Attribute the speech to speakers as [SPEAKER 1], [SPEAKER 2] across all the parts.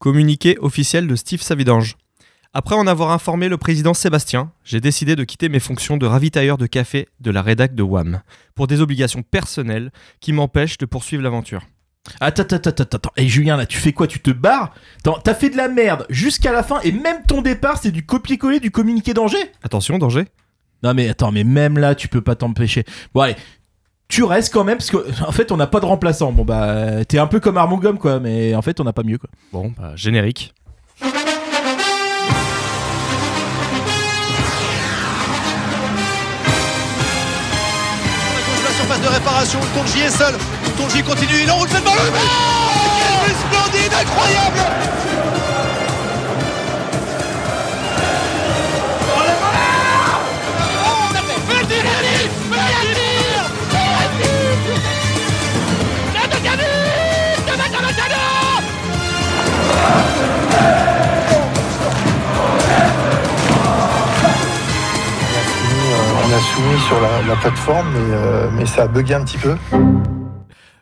[SPEAKER 1] Communiqué officiel de Steve Savidange. Après en avoir informé le président Sébastien, j'ai décidé de quitter mes fonctions de ravitailleur de café de la rédac de WAM pour des obligations personnelles qui m'empêchent de poursuivre l'aventure.
[SPEAKER 2] Attends, attends, attends, attends. Et Julien, là, tu fais quoi? Tu te barres? T'as fait de la merde jusqu'à la fin et même ton départ, c'est du copier-coller du communiqué danger
[SPEAKER 1] Attention, danger
[SPEAKER 2] Non, mais attends, mais même là, tu peux pas t'empêcher. Bon, allez. Tu restes quand même parce que en fait on n'a pas de remplaçant. Bon bah t'es un peu comme Armand Gomme quoi, mais en fait on n'a pas mieux quoi.
[SPEAKER 1] Bon, bah, générique.
[SPEAKER 3] la surface de réparation, Tonji est seul. Tonji continue, il enroule cette balle. Oh Quel but splendide, incroyable
[SPEAKER 4] on a soumis sur la, la plateforme, mais, euh, mais ça a bugué un petit peu.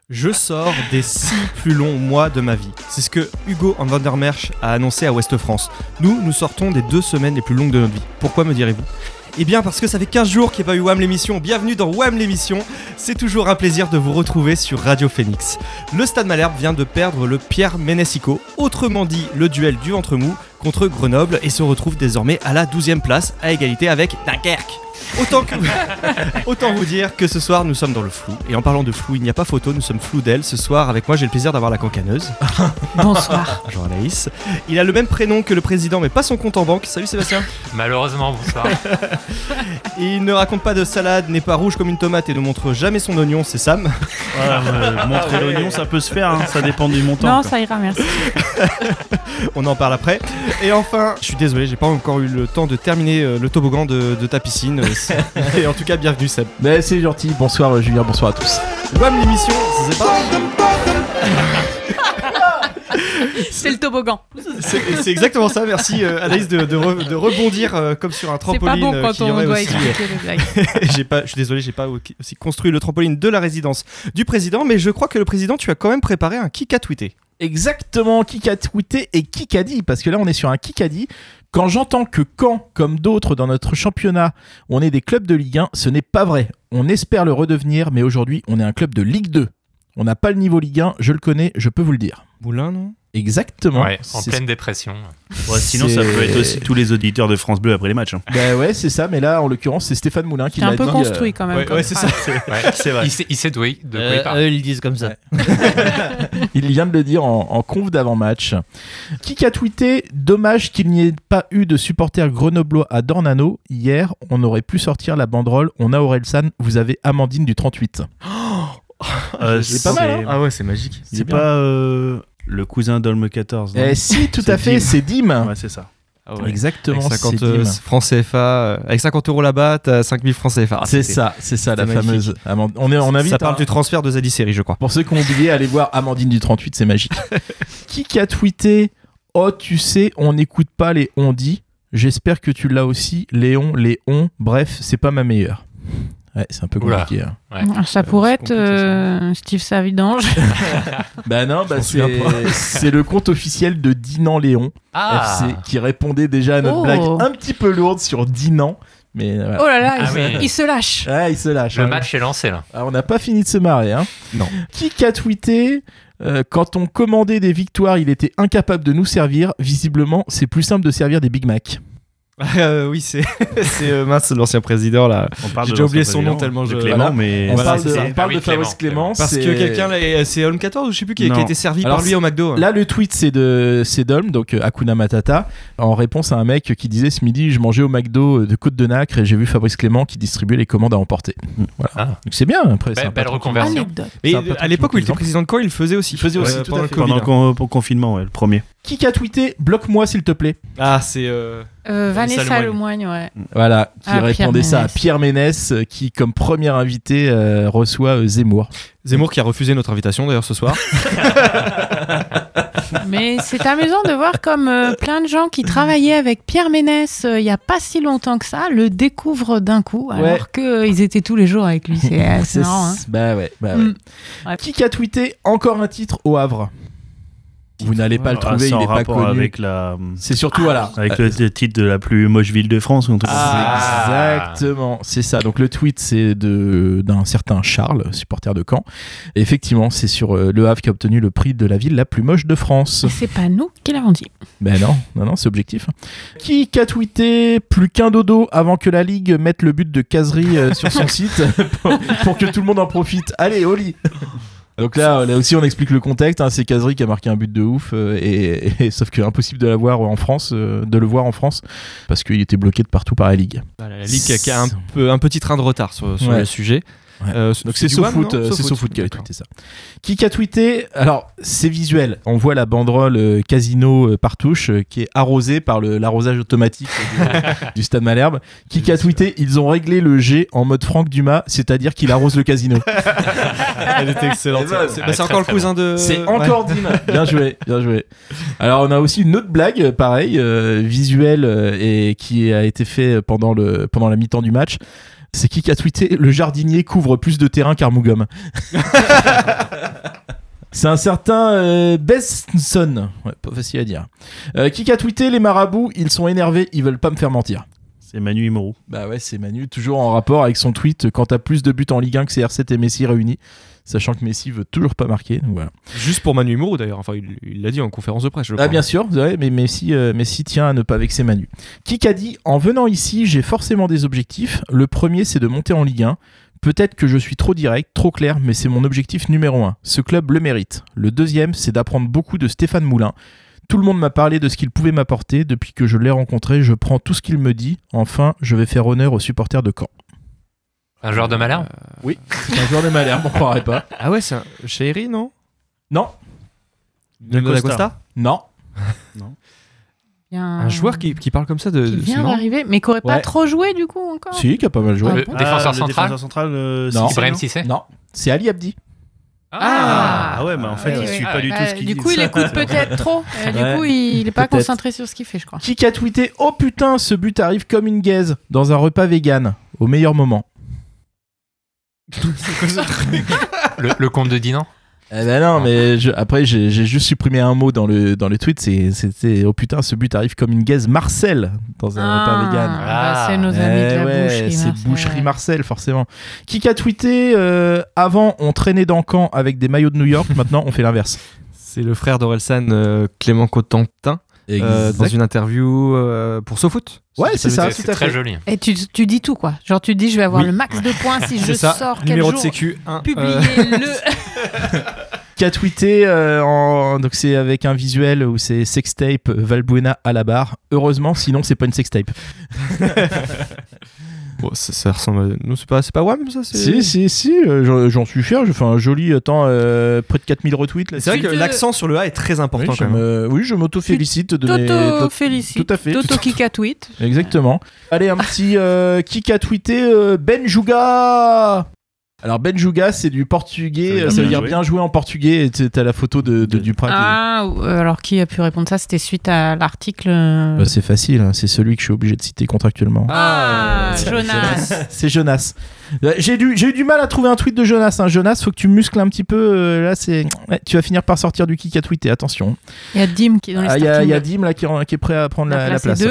[SPEAKER 1] Je sors des six plus longs mois de ma vie. C'est ce que Hugo en Vandermerch a annoncé à Ouest France. Nous, nous sortons des deux semaines les plus longues de notre vie. Pourquoi me direz-vous? Eh bien parce que ça fait 15 jours qu'il n'y a pas eu WAM l'émission. Bienvenue dans WAM l'émission. C'est toujours un plaisir de vous retrouver sur Radio Phoenix. Le Stade Malherbe vient de perdre le Pierre Ménessico, autrement dit le duel du ventre mou contre Grenoble et se retrouve désormais à la 12e place à égalité avec Dunkerque. Autant, que... Autant vous dire que ce soir nous sommes dans le flou. Et en parlant de flou, il n'y a pas photo, nous sommes flou d'elle. Ce soir, avec moi, j'ai le plaisir d'avoir la cancaneuse.
[SPEAKER 5] Bonsoir.
[SPEAKER 1] Bonjour Anaïs. Il a le même prénom que le président, mais pas son compte en banque. Salut Sébastien.
[SPEAKER 6] Malheureusement, bonsoir.
[SPEAKER 1] Il ne raconte pas de salade, n'est pas rouge comme une tomate et ne montre jamais son oignon, c'est Sam.
[SPEAKER 7] Voilà, ouais, montrer l'oignon, ça peut se faire, hein, ça dépend du montant.
[SPEAKER 5] Non,
[SPEAKER 7] quoi.
[SPEAKER 5] ça ira, merci.
[SPEAKER 1] On en parle après. Et enfin, je suis désolé, j'ai pas encore eu le temps de terminer euh, le toboggan de, de ta piscine. Et en tout cas, bienvenue Seb.
[SPEAKER 2] Mais c'est gentil. Bonsoir euh, Julien, bonsoir à tous.
[SPEAKER 1] WAM l'émission, c'est pas.
[SPEAKER 5] C'est le toboggan.
[SPEAKER 1] C'est c'est exactement ça, merci euh, Anaïs de, de re- de rebondir euh, comme sur un
[SPEAKER 5] C'est
[SPEAKER 1] trampoline.
[SPEAKER 5] pas bon
[SPEAKER 1] euh,
[SPEAKER 5] quand on doit
[SPEAKER 1] aussi,
[SPEAKER 5] expliquer les blagues.
[SPEAKER 1] j'ai pas, je suis désolé, j'ai pas aussi construit le trampoline de la résidence du président, mais je crois que le président, tu as quand même préparé un kick à tweeter.
[SPEAKER 2] Exactement, qui a tweeté et qui a dit Parce que là, on est sur un qui a dit. Quand j'entends que Caen, comme d'autres dans notre championnat, on est des clubs de Ligue 1, ce n'est pas vrai. On espère le redevenir, mais aujourd'hui, on est un club de Ligue 2. On n'a pas le niveau Ligue 1, je le connais, je peux vous le dire.
[SPEAKER 1] Moulin, non?
[SPEAKER 2] Exactement.
[SPEAKER 6] Ouais, en pleine dépression.
[SPEAKER 7] Ouais, sinon, ça peut être aussi tous les auditeurs de France Bleu après les matchs. hein.
[SPEAKER 2] Bah ouais, c'est ça, mais là, en l'occurrence, c'est Stéphane Moulin qui
[SPEAKER 5] C'est
[SPEAKER 2] l'a
[SPEAKER 5] un peu
[SPEAKER 2] dit, euh,
[SPEAKER 5] construit quand même.
[SPEAKER 1] Ouais, c'est ça.
[SPEAKER 6] Ouais.
[SPEAKER 7] C'est vrai.
[SPEAKER 6] Il sait, de, quoi il
[SPEAKER 8] Euh,
[SPEAKER 6] parle.
[SPEAKER 8] eux, ils le disent comme ça.
[SPEAKER 2] Il vient de le dire en, en conf d'avant-match. Qui a tweeté Dommage qu'il n'y ait pas eu de supporters grenoblois à Dornano. Hier, on aurait pu sortir la banderole On a Orelsan, vous avez Amandine du 38.
[SPEAKER 7] Euh,
[SPEAKER 2] C'est pas mal, hein.
[SPEAKER 1] Ah ouais, c'est magique.
[SPEAKER 2] C'est
[SPEAKER 7] pas euh, le cousin d'Olme 14. non
[SPEAKER 2] Eh si, tout
[SPEAKER 7] C'est
[SPEAKER 2] à fait, c'est Dim.
[SPEAKER 7] Ouais, c'est ça.
[SPEAKER 2] Exactement,
[SPEAKER 1] Avec 50
[SPEAKER 2] c'est
[SPEAKER 1] euh,
[SPEAKER 2] Dim.
[SPEAKER 1] francs CFA, euh, avec 50 euros là-bas, t'as 5000 francs CFA.
[SPEAKER 2] C'est
[SPEAKER 1] C'était-
[SPEAKER 2] ça, c'est ça, la
[SPEAKER 1] magnifique.
[SPEAKER 2] fameuse. Amand- On, est, on invite.
[SPEAKER 1] Ça parle
[SPEAKER 2] hein.
[SPEAKER 1] du transfert de Zadie Série, je crois.
[SPEAKER 2] Pour ceux qui ont oublié, allez voir Amandine du 38, c'est magique. qui a tweeté Oh, tu sais, on n'écoute pas les on dit. J'espère que tu l'as aussi, Léon, les on. Bref, c'est pas ma meilleure. Ouais, c'est un peu compliqué. hein.
[SPEAKER 5] Ça pourrait
[SPEAKER 1] c'est
[SPEAKER 5] être
[SPEAKER 1] compliqué, ça.
[SPEAKER 5] euh, Steve Savidange.
[SPEAKER 2] Bah non, bah c'est le compte officiel de Dinan Léon
[SPEAKER 6] Ah
[SPEAKER 2] FC qui répondait déjà à notre
[SPEAKER 5] Oh.
[SPEAKER 2] blague un petit peu lourde sur Dinan. Mais voilà.
[SPEAKER 5] Oh là là,
[SPEAKER 6] Ah
[SPEAKER 5] il, se-
[SPEAKER 6] oui.
[SPEAKER 5] il se lâche.
[SPEAKER 2] Ah, il se lâche.
[SPEAKER 6] Le
[SPEAKER 2] hein.
[SPEAKER 6] match est lancé là.
[SPEAKER 2] Ah, on n'a pas fini de se marrer. Hein.
[SPEAKER 1] Non.
[SPEAKER 2] Qui a tweeté euh, Quand on commandait des victoires, il était incapable de nous servir. Visiblement, c'est plus simple de servir des Big Mac.
[SPEAKER 1] Euh, oui, c'est c'est euh, mince, l'ancien président là. J'ai déjà oublié son nom tellement
[SPEAKER 7] de
[SPEAKER 1] je-
[SPEAKER 7] Clément,
[SPEAKER 2] Voilà.
[SPEAKER 7] mais
[SPEAKER 2] On
[SPEAKER 1] Voilà,
[SPEAKER 2] parle de,
[SPEAKER 1] ça.
[SPEAKER 2] on parle
[SPEAKER 6] Ah oui,
[SPEAKER 2] de Fabrice
[SPEAKER 6] Clément,
[SPEAKER 2] Clément.
[SPEAKER 1] Parce
[SPEAKER 2] c'est-
[SPEAKER 1] que quelqu'un, l'a- c'est Home 14 ou je sais plus qui, qui a été servi
[SPEAKER 2] Alors,
[SPEAKER 1] par lui au McDo.
[SPEAKER 2] Là, le tweet, c'est de c'est d'Olm, donc euh, Hakuna Matata, en réponse à un mec qui disait ce midi, je mangeais au McDo euh, de Côte de Nacre et j'ai vu Fabrice Clément qui distribuait les commandes à emporter. Voilà.
[SPEAKER 6] Ah.
[SPEAKER 2] Donc c'est bien. Après, c'est
[SPEAKER 6] Belle- reconversion.
[SPEAKER 5] Anecdote.
[SPEAKER 1] Et à l'époque où il était président de Caen, il faisait aussi.
[SPEAKER 2] Il faisait aussi,
[SPEAKER 1] Euh, pendant le
[SPEAKER 7] le confinement, le premier.
[SPEAKER 2] Qui a tweeté Bloque-moi s'il te plaît.
[SPEAKER 1] Ah, c'est. euh,
[SPEAKER 5] Euh,
[SPEAKER 1] Vanessa Lemoigne.
[SPEAKER 5] Lemoigne, ouais.
[SPEAKER 2] Voilà, qui
[SPEAKER 5] Ah, Pierre
[SPEAKER 2] répondait ça à. Pierre Ménès, euh, qui, comme premier invité, euh, reçoit euh, Zemmour.
[SPEAKER 1] Zemmour qui a refusé notre invitation d'ailleurs ce soir.
[SPEAKER 5] Mais c'est amusant de voir comme euh, plein de gens qui travaillaient avec Pierre Ménès euh, il y a pas si longtemps que ça le découvrent d'un coup, alors
[SPEAKER 2] Ouais.
[SPEAKER 5] qu'ils étaient tous les jours avec lui. C'est c'est marrant. hein.
[SPEAKER 2] Bah ouais, bah ouais.
[SPEAKER 5] Mm. Ouais.
[SPEAKER 2] Qui a tweeté encore un titre au Havre? Vous n'allez pas le
[SPEAKER 7] Ah,
[SPEAKER 2] trouver,
[SPEAKER 7] c'est
[SPEAKER 2] il
[SPEAKER 7] en
[SPEAKER 2] est pas
[SPEAKER 7] rapport
[SPEAKER 2] connu.
[SPEAKER 7] avec la
[SPEAKER 2] C'est surtout voilà.
[SPEAKER 7] avec le, le titre de la plus moche ville de France ou.
[SPEAKER 2] Ah, exactement, c'est ça. Donc le tweet c'est de d'un certain Charles, supporter de Caen. Et effectivement, c'est sur euh, Le Havre qui a obtenu le prix de la ville la plus moche de France.
[SPEAKER 5] Et c'est pas nous qui l'avons dit.
[SPEAKER 2] Ben non, non, non, c'est objectif. Qui a tweeté plus qu'un dodo avant que la Ligue mette le but de caserie euh, sur son site pour, pour que tout le monde en profite? Allez, au lit donc là, là aussi, on explique le contexte. hein, c'est Casery qui a marqué un but de ouf, euh, et, et- sauf que impossible de l'avoir en France, euh, de le voir en France, parce qu'il était bloqué de partout par la Ligue.
[SPEAKER 1] Voilà, la Ligue qui a- qui a un, peu, un petit train de retard sur, sur
[SPEAKER 2] Ouais.
[SPEAKER 1] le sujet.
[SPEAKER 2] Ouais.
[SPEAKER 1] Euh,
[SPEAKER 2] Donc c'est SoFoot, euh, c'est
[SPEAKER 1] SoFoot,
[SPEAKER 2] SoFoot qui a tweeté ça. Qui a tweeté Alors c'est visuel. On voit la banderole euh, Casino euh, Partouche qui est arrosée par le- l'arrosage automatique du, du Stade Malherbe. Qui a tweeté Ils ont réglé le G en mode Franck Dumas, c'est-à-dire qu'il arrose le casino.
[SPEAKER 1] Elle était excellente. C'est
[SPEAKER 6] ouais,
[SPEAKER 1] bah, encore le cousin de.
[SPEAKER 2] C'est
[SPEAKER 1] ouais.
[SPEAKER 2] encore Dim. Bien joué, bien joué. Alors on a aussi une autre blague, pareil, euh, visuelle et qui a été fait pendant le pendant la mi-temps du match. C'est qui qui a tweeté Le jardinier couvre plus de terrain qu'Armougom. C'est un certain euh, Besson. Ouais, pas facile à dire. Euh, qui a tweeté Les marabouts, ils sont énervés, ils veulent pas me faire mentir.
[SPEAKER 7] C'est Manu Imoro.
[SPEAKER 2] Bah ouais, c'est Manu, toujours en rapport avec son tweet quand t'as plus de buts en Ligue 1 que CR7 et Messi réunis, sachant que Messi veut toujours pas marquer. Donc voilà.
[SPEAKER 1] Juste pour Manu Mourou d'ailleurs. Enfin, il l'a dit en conférence de presse. Je
[SPEAKER 2] Ah
[SPEAKER 1] crois.
[SPEAKER 2] bien sûr, ouais, mais Messi, euh, Messi tient à ne pas vexer Manu. Qui a dit En venant ici, j'ai forcément des objectifs. Le premier, c'est de monter en Ligue 1. Peut-être que je suis trop direct, trop clair, mais c'est mon objectif numéro un. Ce club le mérite. Le deuxième, c'est d'apprendre beaucoup de Stéphane Moulin. Tout le monde m'a parlé de ce qu'il pouvait m'apporter. Depuis que je l'ai rencontré, je prends tout ce qu'il me dit. Enfin, je vais faire honneur aux supporters de Caen.
[SPEAKER 6] Un joueur de malheur
[SPEAKER 2] Oui, c'est un joueur de Malherbe, on croirait pas.
[SPEAKER 1] Ah ouais, c'est un. Chéri, non?
[SPEAKER 2] Non,
[SPEAKER 1] Leonardo D'Acosta
[SPEAKER 2] non.
[SPEAKER 5] Il y a un,
[SPEAKER 1] Un joueur qui, qui parle comme ça de.
[SPEAKER 5] qui
[SPEAKER 1] de-
[SPEAKER 5] vient
[SPEAKER 1] non
[SPEAKER 5] d'arriver, mais qui aurait pas
[SPEAKER 2] Ouais.
[SPEAKER 5] trop joué du coup encore?
[SPEAKER 2] Si, qui a pas mal joué.
[SPEAKER 5] Ah bon
[SPEAKER 6] défenseur
[SPEAKER 7] le
[SPEAKER 6] central
[SPEAKER 7] défenseur central euh,
[SPEAKER 2] Non.
[SPEAKER 7] Cissé,
[SPEAKER 6] Ibrahim
[SPEAKER 7] non
[SPEAKER 6] Cissé
[SPEAKER 2] Non, c'est Ali Abdi.
[SPEAKER 7] Ah, ouais, mais en fait,
[SPEAKER 5] oui,
[SPEAKER 7] il
[SPEAKER 5] oui.
[SPEAKER 7] suit
[SPEAKER 6] Ah,
[SPEAKER 7] pas du
[SPEAKER 6] ouais.
[SPEAKER 7] tout ce
[SPEAKER 5] Euh,
[SPEAKER 7] qu'il
[SPEAKER 5] du
[SPEAKER 7] dit.
[SPEAKER 5] coup, il écoute peut-être trop. Euh, du
[SPEAKER 2] Ouais.
[SPEAKER 5] coup, il il est pas
[SPEAKER 2] Peut-être.
[SPEAKER 5] concentré sur ce qu'il fait, je crois.
[SPEAKER 2] Qui a tweeté Oh putain, ce but arrive comme une gaze dans un repas vegan, au meilleur moment.
[SPEAKER 6] le, le comte de Dinan
[SPEAKER 2] Eh ben non, mais je- après j'ai juste supprimé un mot dans le, dans le tweet, c'est- c'était Oh putain, ce but arrive comme une gaze Marcel dans un repas vegan.
[SPEAKER 5] bah,
[SPEAKER 6] Ah.
[SPEAKER 5] c'est nos amis
[SPEAKER 2] Eh
[SPEAKER 5] de la
[SPEAKER 2] ouais,
[SPEAKER 5] boucherie.
[SPEAKER 2] c'est
[SPEAKER 5] Marcel.
[SPEAKER 2] boucherie Marcel, forcément. Qui a tweeté euh, Avant, on traînait dans Caen avec des maillots de New York, maintenant on fait l'inverse.
[SPEAKER 1] C'est le frère d'Orelsan, euh, Clément Cotentin, euh, dans une interview euh, pour SoFoot.
[SPEAKER 2] Ouais, c'est ça, tout à
[SPEAKER 6] très
[SPEAKER 2] fait.
[SPEAKER 6] joli.
[SPEAKER 5] Et tu, tu dis tout, quoi. Genre, tu dis, je vais avoir
[SPEAKER 1] Oui.
[SPEAKER 5] le max de points si je
[SPEAKER 1] ça,
[SPEAKER 5] sors quel
[SPEAKER 1] numéro
[SPEAKER 5] jour.
[SPEAKER 1] de sécu 1.
[SPEAKER 5] Publiez-le.
[SPEAKER 2] qui a tweeté euh, en... donc c'est avec un visuel où c'est sextape Valbuena à la barre. Heureusement, sinon c'est pas une sextape.
[SPEAKER 1] Bon, ça, ça ressemble à... Non, c'est pas, c'est pas WAM, ça c'est...
[SPEAKER 2] Si si si, euh, j'en- suis fier. J'ai fait un joli attends euh, près de 4000 retweets là.
[SPEAKER 1] C'est vrai que l'accent sur le A est très important
[SPEAKER 2] Oui, je
[SPEAKER 1] quand même.
[SPEAKER 2] me, oui, je m'auto félicite de mes-
[SPEAKER 5] Toto félicite.
[SPEAKER 2] tout à fait.
[SPEAKER 5] Toto qui a tweet.
[SPEAKER 2] Exactement. Allez, un petit euh, qui a tweeté euh, Benjuga. Alors Benjuga, c'est du portugais,
[SPEAKER 7] Ça veut dire
[SPEAKER 2] ça veut
[SPEAKER 7] bien
[SPEAKER 2] dire
[SPEAKER 7] joué.
[SPEAKER 2] bien joué en portugais. Et t'as la photo de, de Duprat.
[SPEAKER 5] Ah, euh, alors qui a pu répondre ça? C'était suite à l'article. euh,
[SPEAKER 2] Bah, c'est facile, hein, c'est celui que je suis obligé de citer contractuellement.
[SPEAKER 5] Ah,
[SPEAKER 2] c'est-
[SPEAKER 5] Jonas.
[SPEAKER 2] C'est Jonas. Euh, J'ai du- j'ai eu du mal à trouver un tweet de Jonas. hein. Jonas, faut que tu muscles un petit peu. euh, là, c'est. ouais, tu vas finir par sortir du kick à tweeter. Attention.
[SPEAKER 5] Il y a Dim qui est dans les
[SPEAKER 2] Ah, Il y, a-. Dim là qui, est- qui est prêt à prendre la, place.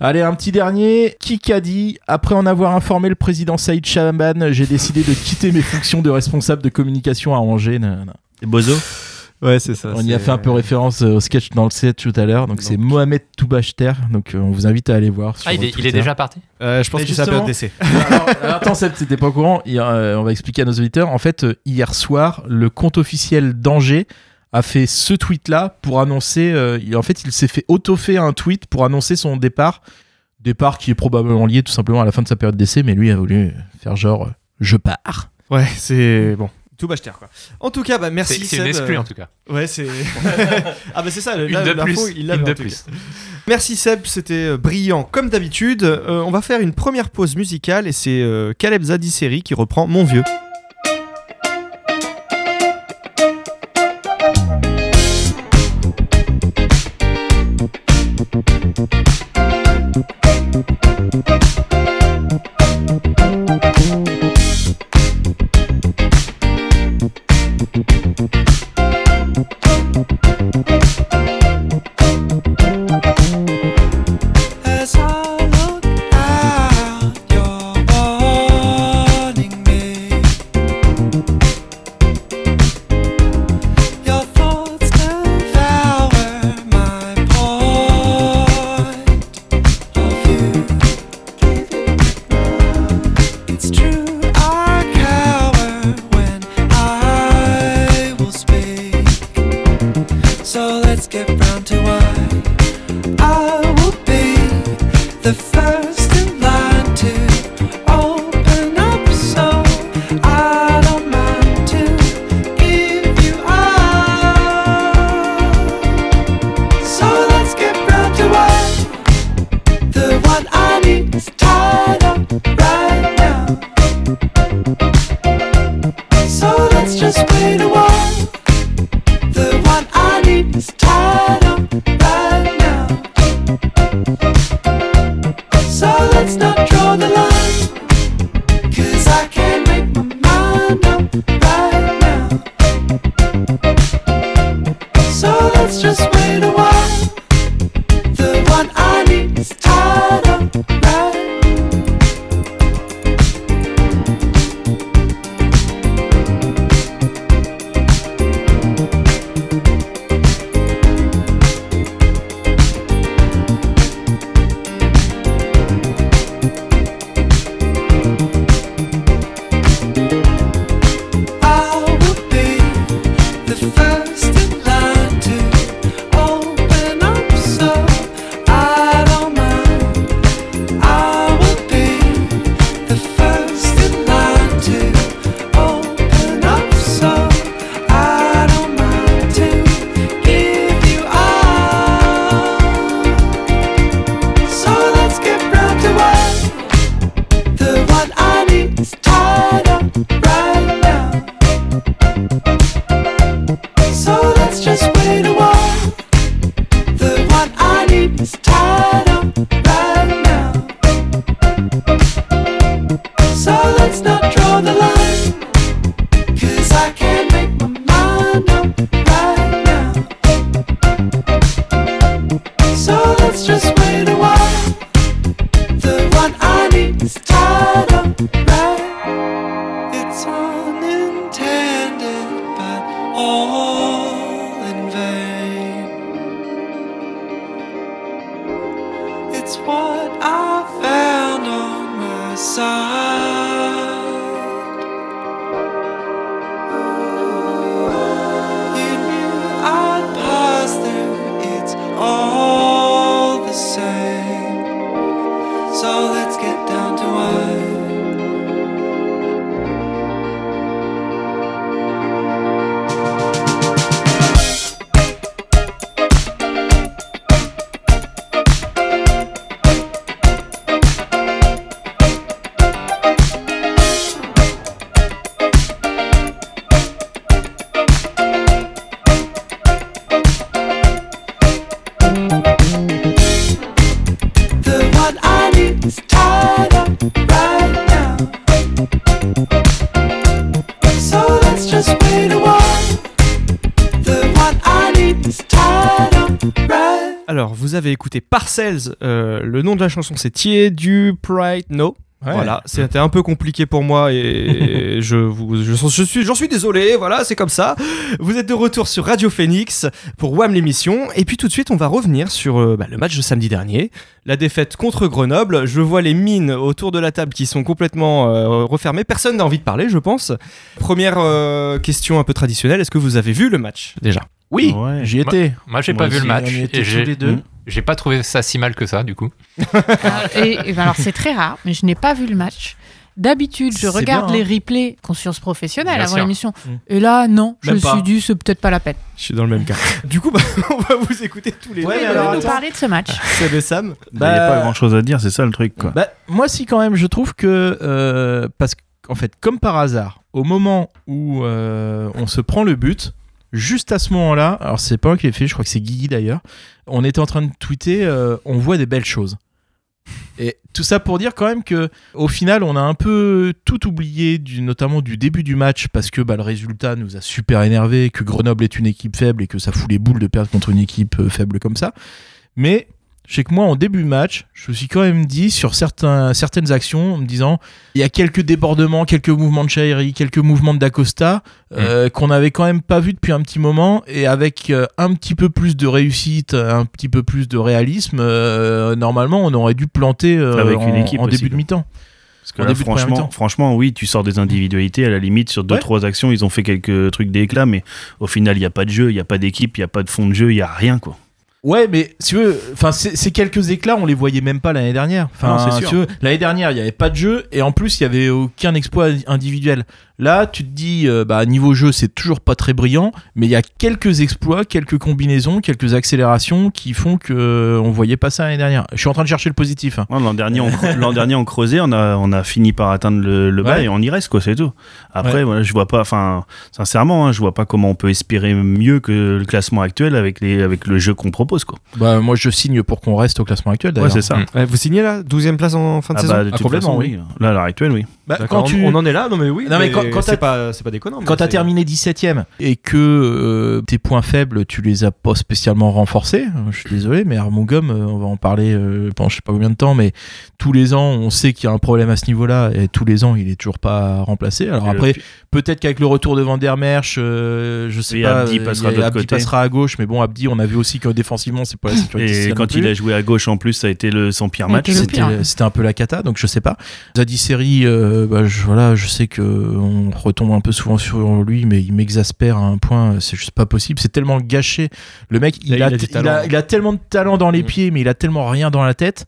[SPEAKER 2] Allez, un petit dernier. Qui a dit Après en avoir informé le président Saïd Chaban, j'ai décidé de quitter mes fonctions de responsable de communication à Angers.
[SPEAKER 7] Bozo?
[SPEAKER 1] Ouais, c'est ça.
[SPEAKER 2] On y a fait un peu référence euh, au sketch dans le set tout à l'heure. Donc, c'est Mohamed Toubachter. Donc euh, on vous invite à aller voir. Sur
[SPEAKER 6] Ah, il est, il est
[SPEAKER 2] Twitter.
[SPEAKER 6] déjà parti
[SPEAKER 1] Euh, je pense
[SPEAKER 2] Mais
[SPEAKER 1] que c'est
[SPEAKER 2] justement-
[SPEAKER 1] d'essai.
[SPEAKER 2] attends, Seb, c'était pas au courant. Euh, on va expliquer à nos auditeurs. En fait, euh, hier soir, le compte officiel d'Angers a fait ce tweet-là pour annoncer. euh, il- en fait, il s'est fait auto-fait un tweet pour annoncer son départ. Départ qui est probablement lié tout simplement à la fin de sa période d'essai, mais lui a voulu faire genre euh, je pars.
[SPEAKER 1] Ouais, c'est bon. Tout bâcheter quoi. En tout cas, bah merci.
[SPEAKER 6] C'est c'est une exclue en tout cas.
[SPEAKER 1] Ouais, c'est. ah bah c'est ça. le-
[SPEAKER 6] Une
[SPEAKER 1] là,
[SPEAKER 6] de plus.
[SPEAKER 1] il
[SPEAKER 6] Une de plus.
[SPEAKER 1] Merci Seb, c'était euh, brillant comme d'habitude. Euh, on va faire une première pause musicale et c'est euh, Caleb Zadisseri qui reprend Mon vieux. Parcells. euh, le nom de la chanson, c'est Thier du Pride No.
[SPEAKER 2] Ouais.
[SPEAKER 1] Voilà, c'était un peu compliqué pour moi et je vous, je, je suis, j'en suis désolé. Voilà, c'est comme ça. Vous êtes de retour sur Radio Phoenix pour Wham l'émission et puis tout de suite on va revenir sur euh, bah, le match de samedi dernier, la défaite contre Grenoble. Je vois les mines autour de la table qui sont complètement euh, refermées. Personne n'a envie de parler, je pense. Première euh, question un peu traditionnelle. Est-ce que vous avez vu le match déjà?
[SPEAKER 2] Oui,
[SPEAKER 7] Ouais.
[SPEAKER 2] j'y étais.
[SPEAKER 6] Moi, j'ai
[SPEAKER 7] Moi
[SPEAKER 6] pas vu le match.
[SPEAKER 7] on y était
[SPEAKER 6] et
[SPEAKER 7] tous
[SPEAKER 6] j'ai-
[SPEAKER 7] les deux.
[SPEAKER 2] Mm.
[SPEAKER 6] J'ai pas trouvé ça si mal que ça, du coup.
[SPEAKER 5] et, et ben alors c'est très rare, mais je n'ai pas vu le match. D'habitude, je
[SPEAKER 2] C'est
[SPEAKER 5] regarde
[SPEAKER 2] bien, hein.
[SPEAKER 5] les replays conscience professionnelle
[SPEAKER 6] Bien
[SPEAKER 5] avant
[SPEAKER 6] sûr.
[SPEAKER 5] l'émission.
[SPEAKER 2] Mm.
[SPEAKER 5] Et là, non, je me
[SPEAKER 2] pas.
[SPEAKER 5] suis dit, c'est peut-être pas la peine.
[SPEAKER 1] Je suis dans le même cas. du coup, bah, on va vous écouter tous les
[SPEAKER 2] Ouais,
[SPEAKER 1] deux.
[SPEAKER 2] mais alors,
[SPEAKER 5] nous
[SPEAKER 2] attends.
[SPEAKER 5] parler de ce match.
[SPEAKER 1] Seb et Sam.
[SPEAKER 7] Bah, y a pas grand chose à dire, c'est ça le truc, quoi.
[SPEAKER 2] Bah, moi, si, quand même, je trouve que. euh, parce qu'en fait, comme par hasard, au moment où euh, on se prend le but, juste à ce moment-là, alors c'est pas moi qui l'ai fait, je crois que c'est Guigui d'ailleurs, on était en train de tweeter, euh, on voit des belles choses. Et tout ça pour dire quand même que au final on a un peu tout oublié notamment du début du match parce que bah, le résultat nous a super énervé que Grenoble est une équipe faible et que ça fout les boules de perdre contre une équipe euh, faible comme ça Mais je sais que moi, en début de match, je me suis quand même dit sur certains, certaines actions, en me disant, il y a quelques débordements, quelques mouvements de Shairi, quelques mouvements de Dacosta, euh, qu'on avait quand même pas vu depuis un petit moment, et avec euh, un petit peu plus de réussite, un petit peu plus de réalisme, euh, normalement, on aurait dû planter euh,
[SPEAKER 7] une
[SPEAKER 2] en,
[SPEAKER 7] équipe
[SPEAKER 2] en
[SPEAKER 7] aussi,
[SPEAKER 2] début de mi-temps.
[SPEAKER 7] Parce que là, franchement, franchement, oui, tu sors des individualités. À la limite, sur deux,
[SPEAKER 2] Ouais.
[SPEAKER 7] trois actions, ils ont fait quelques trucs d'éclat, mais au final, il n'y a pas de jeu, il n'y a pas d'équipe, il n'y a pas de fond de jeu, il n'y a rien, quoi.
[SPEAKER 2] Ouais, mais si tu veux, enfin, ces quelques éclats, on les voyait même pas l'année dernière. Enfin, l'année dernière, il y avait pas de jeu et en plus, il y avait aucun exploit individuel. Là, tu te dis, euh, bah, niveau jeu, c'est toujours pas très brillant, mais il y a quelques exploits, quelques combinaisons, quelques accélérations qui font que euh, on voyait pas ça l'année dernière. Je suis en train de chercher le positif. hein.
[SPEAKER 7] L'an dernier, on, l'an dernier, on creusait, on a, on a fini par atteindre le, le bas
[SPEAKER 2] Ouais.
[SPEAKER 7] et on y reste, quoi, c'est tout. Après,
[SPEAKER 2] Ouais.
[SPEAKER 7] voilà, je vois pas, enfin, sincèrement, hein, je vois pas comment on peut espérer mieux que le classement actuel avec, les, avec le jeu qu'on propose, quoi.
[SPEAKER 2] Bah, moi, je signe pour qu'on reste au classement actuel.
[SPEAKER 7] Ouais,
[SPEAKER 2] D'ailleurs.
[SPEAKER 7] c'est ça.
[SPEAKER 6] Mm.
[SPEAKER 1] Ouais, vous signez là 12 place en fin de
[SPEAKER 7] Ah
[SPEAKER 1] saison
[SPEAKER 7] bah, de
[SPEAKER 2] Ah,
[SPEAKER 7] toute
[SPEAKER 2] complètement,
[SPEAKER 7] façon, oui. Là, à l'heure actuelle, oui.
[SPEAKER 2] Bah, quand
[SPEAKER 1] on-
[SPEAKER 2] tu,
[SPEAKER 1] on, en est là, non mais oui.
[SPEAKER 2] Non, mais quand- quand
[SPEAKER 1] c'est pas, c'est pas déconnant.
[SPEAKER 2] Quand t'as terminé 17ème et que euh, tes points faibles, tu les as pas spécialement renforcés, euh, je suis désolé, mais Armugom, euh, on va en parler euh, pendant je sais pas combien de temps, mais tous les ans, on sait qu'il y a un problème à ce niveau-là et tous les ans, il est toujours pas remplacé. Alors
[SPEAKER 7] Et
[SPEAKER 2] après, peut-être qu'avec le retour de Van der Merch, euh, je sais
[SPEAKER 7] Et
[SPEAKER 2] pas,
[SPEAKER 7] Abdi passera
[SPEAKER 2] a- Abdi
[SPEAKER 7] côté.
[SPEAKER 2] passera à gauche, mais bon, Abdi, on a vu aussi que défensivement, c'est pas la sécurité.
[SPEAKER 7] Et quand il a joué à gauche, en plus, ça a été le, son pire match.
[SPEAKER 2] C'était un peu la cata, donc je sais pas. Zadie Seri, euh, bah, je, voilà, je sais que on retombe un peu souvent sur lui, mais il m'exaspère à un point, c'est juste pas possible. C'est tellement gâché. Le mec, il,
[SPEAKER 1] a- il a du
[SPEAKER 2] il,
[SPEAKER 1] talent.
[SPEAKER 2] a, il a tellement de talent dans les
[SPEAKER 1] Mm.
[SPEAKER 2] pieds, mais il a tellement rien dans la tête.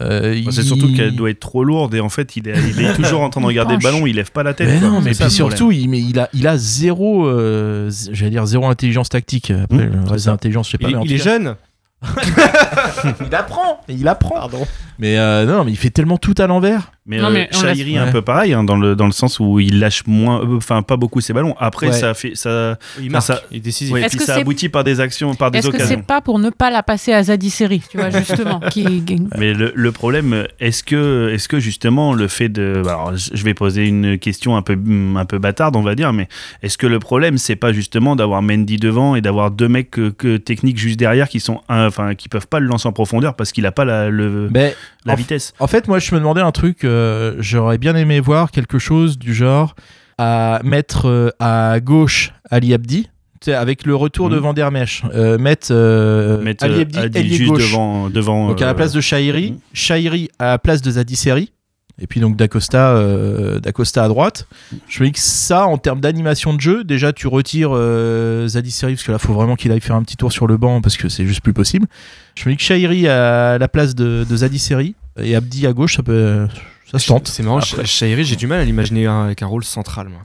[SPEAKER 2] Euh,
[SPEAKER 7] Bah, C'est
[SPEAKER 2] il-
[SPEAKER 7] surtout qu'elle doit être trop lourde et en fait, il est, il est toujours en train de regarder le ballon, il lève pas la tête.
[SPEAKER 2] Mais
[SPEAKER 7] quoi.
[SPEAKER 2] non, mais puis surtout, il, mais il a, il a zéro, euh, j'allais dire zéro intelligence tactique. Après,
[SPEAKER 7] Mm,
[SPEAKER 2] le d'intelligence, je sais pas.
[SPEAKER 1] Il,
[SPEAKER 2] mais en
[SPEAKER 1] il
[SPEAKER 2] tout
[SPEAKER 1] est
[SPEAKER 2] cas-
[SPEAKER 1] jeune.
[SPEAKER 2] il apprend, il apprend.
[SPEAKER 1] Pardon.
[SPEAKER 2] Mais euh, non, mais il fait tellement tout à l'envers.
[SPEAKER 7] Mais,
[SPEAKER 5] Non,
[SPEAKER 7] euh,
[SPEAKER 5] mais
[SPEAKER 7] Shahiri, un peu pareil, hein, dans, le, dans le sens où il lâche moins, euh, enfin pas beaucoup ses ballons. Après,
[SPEAKER 2] Ouais.
[SPEAKER 7] ça fait, ça,
[SPEAKER 1] Il marque.
[SPEAKER 7] ça-
[SPEAKER 1] Il est
[SPEAKER 7] ouais, puis ça aboutit par des actions, par des
[SPEAKER 5] Est-ce que c'est
[SPEAKER 7] occasions.
[SPEAKER 5] pas pour ne pas la passer à Zadie Seri, tu vois, justement qui...
[SPEAKER 7] Mais le, le problème, est-ce que, est-ce que justement le fait de, alors je vais poser une question un peu, un peu bâtarde, on va dire, mais est-ce que le problème c'est pas justement d'avoir Mendy devant et d'avoir deux mecs que, que techniques juste derrière qui sont, enfin qui peuvent pas le lancer en profondeur parce qu'il a pas la, le,
[SPEAKER 2] Mais
[SPEAKER 7] la
[SPEAKER 2] en
[SPEAKER 7] vitesse.
[SPEAKER 2] En fait, moi, je me demandais un truc. euh, J'aurais bien aimé voir quelque chose du genre à mettre euh, à gauche Ali Abdi. Avec le retour de
[SPEAKER 7] Mhm.
[SPEAKER 2] Van der Mesch, euh, mettre,
[SPEAKER 7] Mettre
[SPEAKER 2] Ali Abdi,
[SPEAKER 7] Adi juste
[SPEAKER 2] gauche.
[SPEAKER 7] devant, devant.
[SPEAKER 2] Donc à la place de Shahiri. Shahiri à la place de Zadie Seri, et puis donc Dacosta, euh, Dacosta à droite. Je me dis que ça, en termes d'animation de jeu, déjà tu retires euh, Zadie Seri, parce que là, faut vraiment qu'il aille faire un petit tour sur le banc, parce que c'est juste plus possible. Je me dis que Shahiri à la place de, de Zadie Seri, et Abdi à gauche, ça peut... Ça se tente.
[SPEAKER 1] C'est marrant,
[SPEAKER 2] Après.
[SPEAKER 1] Shahiri, j'ai du mal à l'imaginer avec un rôle central, moi.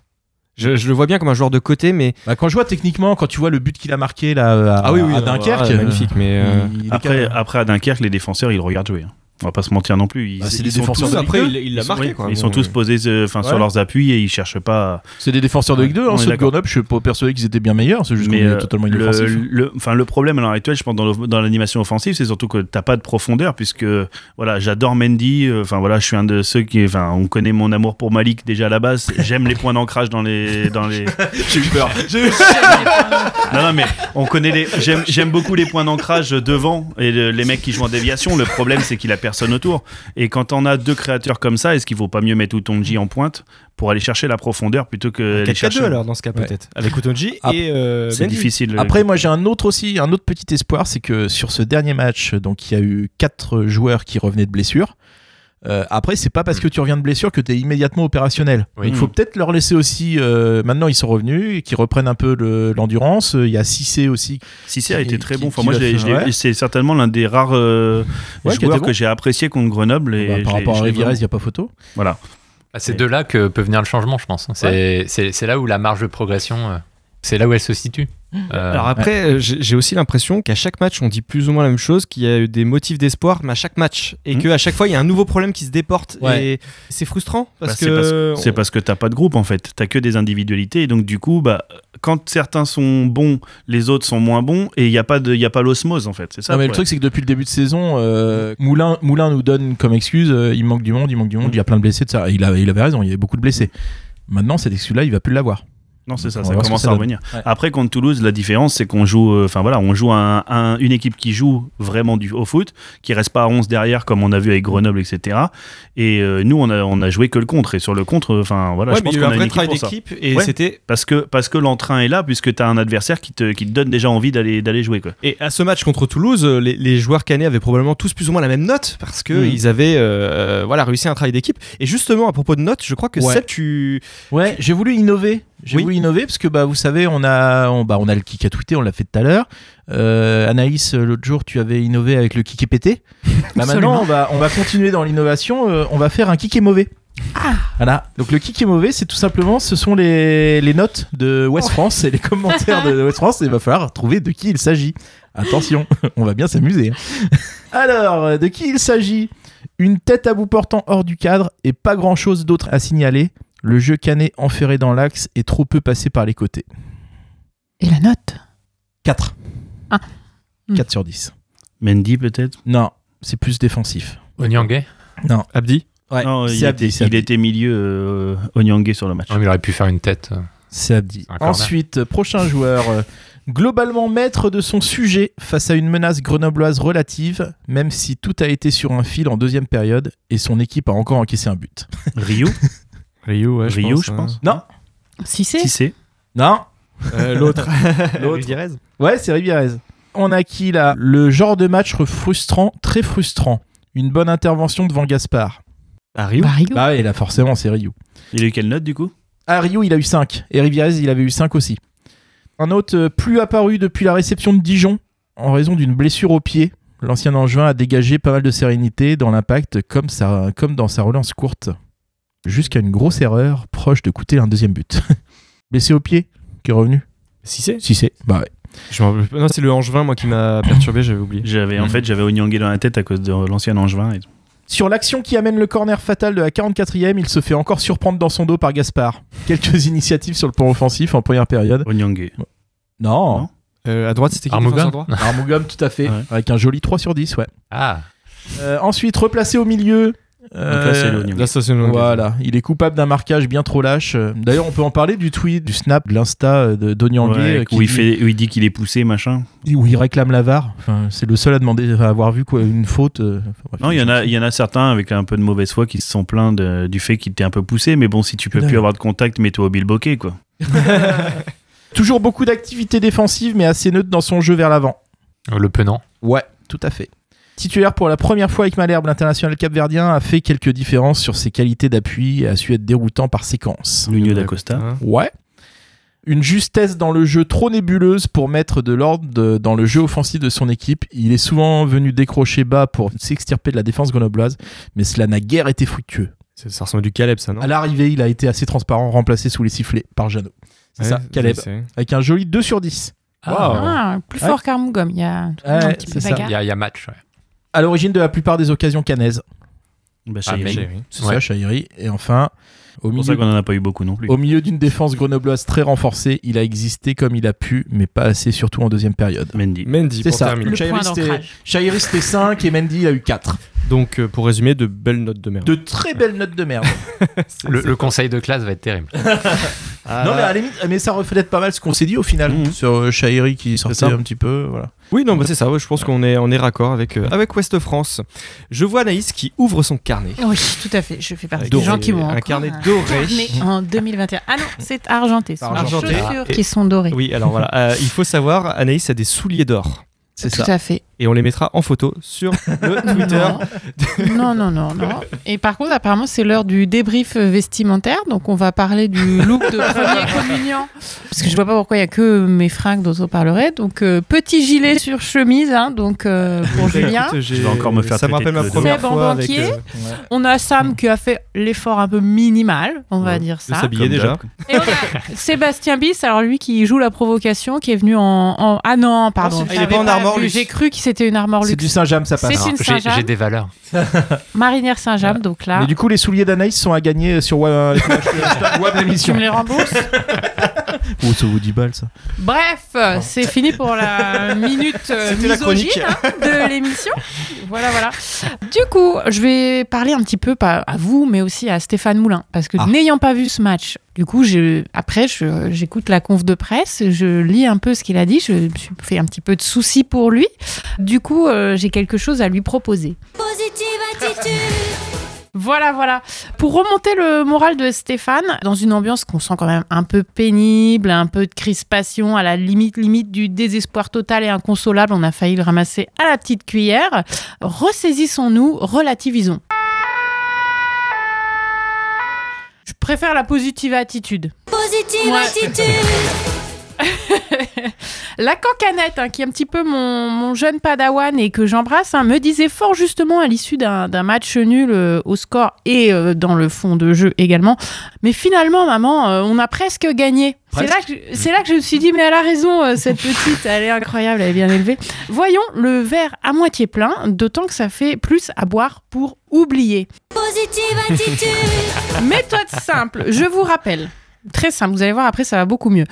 [SPEAKER 1] Je, je le vois bien comme un joueur de côté, mais.
[SPEAKER 2] Bah, quand je vois techniquement, quand tu vois le but qu'il a marqué là à,
[SPEAKER 1] Ah oui, oui,
[SPEAKER 2] à
[SPEAKER 1] non,
[SPEAKER 2] Dunkerque,
[SPEAKER 1] magnifique, mais. euh,
[SPEAKER 2] il- il
[SPEAKER 7] Après, après à Dunkerque, les défenseurs ils le regardent jouer. hein. On va pas se mentir non plus. Ils,
[SPEAKER 2] Bah, c'est
[SPEAKER 7] ils
[SPEAKER 2] des
[SPEAKER 7] sont
[SPEAKER 2] défenseurs
[SPEAKER 7] tous-
[SPEAKER 2] de
[SPEAKER 1] après,
[SPEAKER 2] Ligue
[SPEAKER 1] il il l'a
[SPEAKER 7] ils sont-
[SPEAKER 1] marqué, quoi.
[SPEAKER 7] Ils
[SPEAKER 1] Bon,
[SPEAKER 7] sont tous posés euh, sur leurs appuis et ils cherchent pas.
[SPEAKER 2] c'est des défenseurs de Ligue 2.
[SPEAKER 7] On
[SPEAKER 2] Hein, ceux de. Grenoble, je suis pas persuadé qu'ils étaient bien meilleurs. C'est juste qu'on est
[SPEAKER 7] euh,
[SPEAKER 2] totalement
[SPEAKER 7] le,
[SPEAKER 2] inoffensif.
[SPEAKER 7] le, enfin, le problème à l'heure actuelle, je pense, dans, l'animation offensive, c'est surtout que t'as pas de profondeur, puisque voilà, j'adore Mendy. euh, Enfin voilà, je suis un de ceux qui, enfin, on connaît mon amour pour Malik déjà à la base. J'aime les points d'ancrage dans les, dans les.
[SPEAKER 2] J'ai eu peur.
[SPEAKER 7] Non, non, mais on connaît les. J'aime, j'aime beaucoup les points d'ancrage devant et le- les mecs qui jouent en déviation. Le problème, c'est qu'il a personne autour. Et quand on a deux créateurs comme ça, est-ce qu'il faut pas mieux mettre Utonji en pointe pour aller chercher la profondeur plutôt que
[SPEAKER 1] 4-4-2
[SPEAKER 7] chercher.
[SPEAKER 1] alors dans ce cas
[SPEAKER 2] Ouais.
[SPEAKER 1] peut-être. Avec Utonji
[SPEAKER 2] Ap-
[SPEAKER 1] et euh,
[SPEAKER 7] C'est difficile.
[SPEAKER 2] Après, moi, j'ai un autre aussi, un autre petit espoir, c'est que sur ce dernier match, donc il y a eu quatre joueurs qui revenaient de blessure. Euh, après, c'est pas parce que tu reviens de blessure que tu es immédiatement opérationnel.
[SPEAKER 1] Oui.
[SPEAKER 2] Il faut peut-être leur laisser aussi. euh, maintenant, ils sont revenus et qu'ils reprennent un peu le- l'endurance. Il y a Cissé aussi.
[SPEAKER 7] Cissé a été très
[SPEAKER 2] qui-
[SPEAKER 7] bon. Enfin, moi,
[SPEAKER 2] ouais.
[SPEAKER 7] c'est certainement l'un des rares euh,
[SPEAKER 2] Ouais,
[SPEAKER 7] joueurs
[SPEAKER 2] bon.
[SPEAKER 7] que j'ai apprécié contre Grenoble. Et
[SPEAKER 2] Bah, par rapport à
[SPEAKER 7] l'ai
[SPEAKER 2] Rivirez, il n'y a pas photo.
[SPEAKER 7] Voilà.
[SPEAKER 6] Ah, c'est de là que peut venir le changement, je pense. C'est là où la marge de progression, euh, c'est là où elle se situe. Euh,
[SPEAKER 1] Alors après, euh, j'ai aussi l'impression qu'à chaque match, on dit plus ou moins la même chose, qu'il y a eu des motifs d'espoir, mais à chaque match, et
[SPEAKER 7] Mhm.
[SPEAKER 1] qu'à chaque fois, il y a un nouveau problème qui se déporte.
[SPEAKER 2] Ouais.
[SPEAKER 1] Et c'est frustrant parce
[SPEAKER 7] Bah, c'est
[SPEAKER 1] que
[SPEAKER 7] parce, c'est parce que t'as pas de groupe en fait, t'as que des individualités et donc du coup bah quand certains sont bons, les autres sont moins bons et il y a pas de il y a pas l'osmose en fait, c'est ça.
[SPEAKER 2] Non, mais le truc, c'est que depuis le début de saison, euh, Moulin, Moulin nous donne comme excuse euh, il manque du monde, il manque du monde, il y a plein de blessés. De ça. Il, a- il avait raison, il y avait beaucoup de blessés. Maintenant, cette excuse-là, il va plus l'avoir.
[SPEAKER 7] Non, c'est ça, ça commence
[SPEAKER 2] ça
[SPEAKER 7] à revenir.
[SPEAKER 2] Ouais.
[SPEAKER 7] Après, contre Toulouse, la différence, c'est qu'on joue, euh, enfin voilà, on joue un, un- une équipe qui joue vraiment du, au foot, qui reste pas à 11 derrière comme on a vu avec Grenoble, etc. Et euh, nous, on a, on a joué que le contre. Et sur le contre, enfin voilà,
[SPEAKER 1] Ouais,
[SPEAKER 7] je pense
[SPEAKER 1] y a eu
[SPEAKER 7] qu'on
[SPEAKER 1] un
[SPEAKER 7] a une
[SPEAKER 1] vrai
[SPEAKER 7] équipe
[SPEAKER 1] travail
[SPEAKER 7] pour ça.
[SPEAKER 1] d'équipe et
[SPEAKER 7] Ouais.
[SPEAKER 1] c'était
[SPEAKER 7] Parce que, parce que l'entrain est là, puisque tu as un adversaire qui te, qui te donne déjà envie d'aller d'aller jouer. Quoi.
[SPEAKER 1] Et à ce match contre Toulouse, euh, les, les joueurs canets avaient probablement tous plus ou moins la même note parce que
[SPEAKER 2] Mhm.
[SPEAKER 1] ils avaient euh, voilà réussi un travail d'équipe. Et justement à propos de notes, je crois que
[SPEAKER 2] Ouais.
[SPEAKER 1] Seb, tu
[SPEAKER 2] Ouais, j'ai voulu innover. J'ai
[SPEAKER 1] Oui.
[SPEAKER 2] voulu innover parce que bah vous savez, on a on, bah, on a le kick à tweeter, on l'a fait tout à l'heure. Euh, Anaïs, euh, l'autre jour, tu avais innové avec le kick est pété. Bah maintenant, on va on va continuer dans l'innovation. euh, on va faire un kick est mauvais.
[SPEAKER 5] Ah.
[SPEAKER 2] Voilà. Donc le kick est mauvais, c'est tout simplement, ce sont les, les notes de West
[SPEAKER 5] Oh.
[SPEAKER 2] France et les commentaires de West France. Et il va falloir trouver de qui il s'agit. Attention, on va bien s'amuser. hein. Alors, de qui il s'agit? Une tête à bout portant hors du cadre et pas grand chose d'autre à signaler. Le jeu canet enferré dans l'axe et trop peu passé par les côtés.
[SPEAKER 5] Et la note
[SPEAKER 2] 4.
[SPEAKER 5] Ah.
[SPEAKER 2] 4 sur 10.
[SPEAKER 7] Mendy, peut-être
[SPEAKER 2] Non, c'est plus défensif.
[SPEAKER 6] Onyangé
[SPEAKER 2] Non.
[SPEAKER 1] Abdi
[SPEAKER 2] Ouais,
[SPEAKER 7] Non, il,
[SPEAKER 2] c'est Abdi,
[SPEAKER 7] était, il était milieu euh, Onyangé sur le match.
[SPEAKER 6] Non, mais il aurait pu faire une tête. euh.
[SPEAKER 2] C'est Abdi. Ensuite, prochain joueur. euh, Globalement maître de son sujet face à une menace grenobloise relative, même si tout a été sur un fil en deuxième période et son équipe a encore encaissé un but.
[SPEAKER 7] Rio
[SPEAKER 1] Rio, ouais,
[SPEAKER 7] Rio, je pense.
[SPEAKER 2] Non,
[SPEAKER 5] Si c'est.
[SPEAKER 7] Si c'est?
[SPEAKER 2] non,
[SPEAKER 1] Euh, L'autre.
[SPEAKER 2] L'autre.
[SPEAKER 1] Rivierez.
[SPEAKER 2] ouais, c'est Rivierez. On a qui là? Le genre de match frustrant, très frustrant. Une bonne intervention devant Gaspard.
[SPEAKER 1] Ah, Rio.
[SPEAKER 5] Bah, Rio.
[SPEAKER 2] Bah là forcément, c'est Rio.
[SPEAKER 7] Il a eu quelle note du coup?
[SPEAKER 2] Ah, Rio, il a eu 5. Et Rivierez, il avait eu 5 aussi. Un autre euh, plus apparu depuis la réception de Dijon, en raison d'une blessure au pied. L'ancien Angevin a dégagé pas mal de sérénité dans l'impact, comme, sa- comme dans sa relance courte. Jusqu'à une grosse erreur, proche de coûter un deuxième but. Blessé au pied, qui est revenu
[SPEAKER 1] Si c'est.
[SPEAKER 2] Si c'est. Bah ouais.
[SPEAKER 1] Je. Non, c'est le Angevin moi qui m'a perturbé, j'avais oublié.
[SPEAKER 7] J'avais en
[SPEAKER 6] Mhm.
[SPEAKER 7] fait j'avais Onyangé dans la tête à cause de l'ancien Angevin. Et...
[SPEAKER 2] Sur l'action qui amène le corner fatal de la 44e, il se fait encore surprendre dans son dos par Gaspard. Quelques initiatives sur le plan offensif en première période.
[SPEAKER 7] Onyangé.
[SPEAKER 2] Non.
[SPEAKER 7] Non.
[SPEAKER 1] Euh, à droite, c'était qui droit?
[SPEAKER 2] Armogam, tout à fait.
[SPEAKER 7] Ouais.
[SPEAKER 2] Avec un joli 3 sur 10, ouais.
[SPEAKER 6] Ah,
[SPEAKER 2] Euh, ensuite, replacé au milieu.
[SPEAKER 7] Donc là, c'est
[SPEAKER 2] euh,
[SPEAKER 7] Onyangé.
[SPEAKER 1] Là, ça, c'est le-
[SPEAKER 2] Voilà, il est coupable d'un marquage bien trop lâche. D'ailleurs, on peut en parler du tweet, du snap, de l'insta euh, de Donyangé
[SPEAKER 7] Ouais,
[SPEAKER 2] euh,
[SPEAKER 7] où, il
[SPEAKER 2] dit-
[SPEAKER 7] fait, où il dit qu'il est poussé, machin.
[SPEAKER 2] où il réclame la VAR. Enfin, c'est le seul à demander à avoir vu quoi, une faute. enfin, bref,
[SPEAKER 7] Non, il y, en a, il y en a certains avec un peu de mauvaise foi qui se sont plaints de- du fait qu'il était un peu poussé, mais bon, si tu peux plus avoir de contact, mets-toi au bilboquet, quoi.
[SPEAKER 2] Toujours beaucoup d'activités défensives, mais assez neutre dans son jeu vers l'avant.
[SPEAKER 6] le penant.
[SPEAKER 2] Ouais, tout à fait. Titulaire pour la première fois avec Malherbe, l'international capverdien a fait quelques différences sur ses qualités d'appui et a su être déroutant par séquence.
[SPEAKER 7] Nuno d'Acosta.
[SPEAKER 1] Hein.
[SPEAKER 2] Ouais. Une justesse dans le jeu trop nébuleuse pour mettre de l'ordre dans le jeu offensif de son équipe. Il est souvent venu décrocher bas pour s'extirper de la défense grenobloise, mais cela n'a guère été fructueux.
[SPEAKER 1] Ça ressemble à du Caleb, ça, non
[SPEAKER 2] À l'arrivée, il a été assez transparent, remplacé sous les sifflets par Jeannot. C'est
[SPEAKER 1] Ouais,
[SPEAKER 2] ça, Caleb. Avec un joli 2 sur 10.
[SPEAKER 5] Ah, plus
[SPEAKER 2] Ouais.
[SPEAKER 5] fort qu'Armougom. Il y a toujours un
[SPEAKER 2] Ouais,
[SPEAKER 5] petit
[SPEAKER 2] c'est
[SPEAKER 5] peu
[SPEAKER 2] ça.
[SPEAKER 5] bagarre.
[SPEAKER 6] Il y, a- il y a match. ouais.
[SPEAKER 2] À l'origine de la plupart des occasions canaises.
[SPEAKER 7] Bah,
[SPEAKER 6] Ah, mais-.
[SPEAKER 2] C'est
[SPEAKER 6] Ouais.
[SPEAKER 2] ça, Chahiri. Et enfin, au
[SPEAKER 7] C'est pour ça
[SPEAKER 2] milieu,
[SPEAKER 7] qu'on en a pas eu beaucoup non plus.
[SPEAKER 2] au milieu d'une défense grenobloise très renforcée, il a existé comme il a pu, mais pas assez, surtout en deuxième période.
[SPEAKER 7] Mendy.
[SPEAKER 1] Mendy,
[SPEAKER 2] C'est ça. Chahiri,
[SPEAKER 5] point
[SPEAKER 2] c'était-
[SPEAKER 5] d'ancrage.
[SPEAKER 2] Chahiri, c'était 5 et Mendy, il a eu 4.
[SPEAKER 1] Donc, euh, pour résumer, de belles notes de merde.
[SPEAKER 2] De très belles notes de merde.
[SPEAKER 6] Le, conseil de classe va être terrible.
[SPEAKER 1] Ah,
[SPEAKER 2] Non, mais à la limite, mais ça reflète pas mal ce qu'on s'est dit au final
[SPEAKER 7] Mhm.
[SPEAKER 2] sur euh, Chahiri qui sortait un petit peu. Voilà.
[SPEAKER 1] Oui, non, bah, c'est ça. ouais, je pense qu'on est, on est raccord avec, euh, avec Ouest France. Je vois Anaïs qui ouvre son carnet.
[SPEAKER 5] Oui, tout à fait. Je fais partie
[SPEAKER 1] Doré.
[SPEAKER 5] des gens qui m'ont
[SPEAKER 1] Un
[SPEAKER 5] encore
[SPEAKER 1] carnet doré.
[SPEAKER 5] carnet en 2021. Ah non, c'est argenté. Ce sont les
[SPEAKER 2] Argenté.
[SPEAKER 5] chaussures
[SPEAKER 1] Ah, et-
[SPEAKER 5] qui sont dorées.
[SPEAKER 1] Oui, alors voilà. euh, il faut savoir, Anaïs a des souliers d'or.
[SPEAKER 2] C'est
[SPEAKER 5] Tout
[SPEAKER 2] ça.
[SPEAKER 5] à fait.
[SPEAKER 1] Et on les mettra en photo sur le Twitter.
[SPEAKER 5] Non, non, non, non. Et par contre, apparemment, c'est l'heure du débrief vestimentaire. Donc, on va parler du look de premier communion. Parce que je vois pas pourquoi il y a que mes fringues dont on parlerait. Donc, euh, petit gilet sur chemise, hein, donc euh, pour
[SPEAKER 1] Bah,
[SPEAKER 5] Julien.
[SPEAKER 1] écoute,
[SPEAKER 7] Je vais encore me faire
[SPEAKER 1] Ça me rappelle ma première fois avec euh,
[SPEAKER 5] On a Sam qui a fait l'effort un peu minimal, on va
[SPEAKER 1] Ouais,
[SPEAKER 5] dire ça.
[SPEAKER 1] s'habiller déjà.
[SPEAKER 5] Et on a Sébastien Bis, alors lui qui joue la provocation, qui est venu en. en- Ah non, pardon.
[SPEAKER 1] Ah, il est pas en armor.
[SPEAKER 5] J'ai cru que c'était une armor
[SPEAKER 2] C'est
[SPEAKER 5] luxe.
[SPEAKER 2] du Saint-James, ça passe.
[SPEAKER 5] C'est une
[SPEAKER 6] J'ai
[SPEAKER 5] Saint-Jean.
[SPEAKER 6] j'ai des valeurs.
[SPEAKER 5] Marinière Saint-James, donc là.
[SPEAKER 2] Mais du coup, les souliers d'Anaïs sont à gagner sur Web, euh,
[SPEAKER 5] Tu
[SPEAKER 2] l'émission.
[SPEAKER 5] me les rembourses
[SPEAKER 2] Ou ça vous dit balle, ça.
[SPEAKER 5] Bref, c'est fini pour la minute euh,
[SPEAKER 1] la
[SPEAKER 5] misogyne
[SPEAKER 1] chronique.
[SPEAKER 5] hein, de l'émission. Voilà, voilà. Du coup, je vais parler un petit peu, pas à vous, mais aussi à Stéphane Moulin. Parce que
[SPEAKER 1] Ah.
[SPEAKER 5] n'ayant pas vu ce match, du coup, je, après, j'écoute la conf de presse, je lis un peu ce qu'il a dit, je me suis fait un petit peu de soucis pour lui. Du coup, euh, j'ai quelque chose à lui proposer.
[SPEAKER 9] Positive attitude.
[SPEAKER 5] Voilà, voilà. Pour remonter le moral de Stéphane, dans une ambiance qu'on sent quand même un peu pénible, un peu de crispation, à la limite, limite du désespoir total et inconsolable, on a failli le ramasser à la petite cuillère. Ressaisissons-nous, relativisons. Je préfère la positive attitude.
[SPEAKER 9] Positive
[SPEAKER 5] Ouais.
[SPEAKER 9] attitude.
[SPEAKER 5] La cancanette, hein, qui est un petit peu mon, mon jeune padawan et que j'embrasse, hein, me disait fort justement à l'issue d'un d'un match nul euh, au score et euh, dans le fond de jeu également. Mais finalement, maman, euh, on a presque gagné. C'est là, que je- c'est là que je me suis dit, mais elle a raison, euh, cette petite, elle est incroyable, elle est bien élevée. Voyons le verre à moitié plein, d'autant que ça fait plus à boire pour oublier.
[SPEAKER 9] Positive attitude.
[SPEAKER 5] Méthode simple, je vous rappelle. Très simple, vous allez voir après, ça va beaucoup mieux.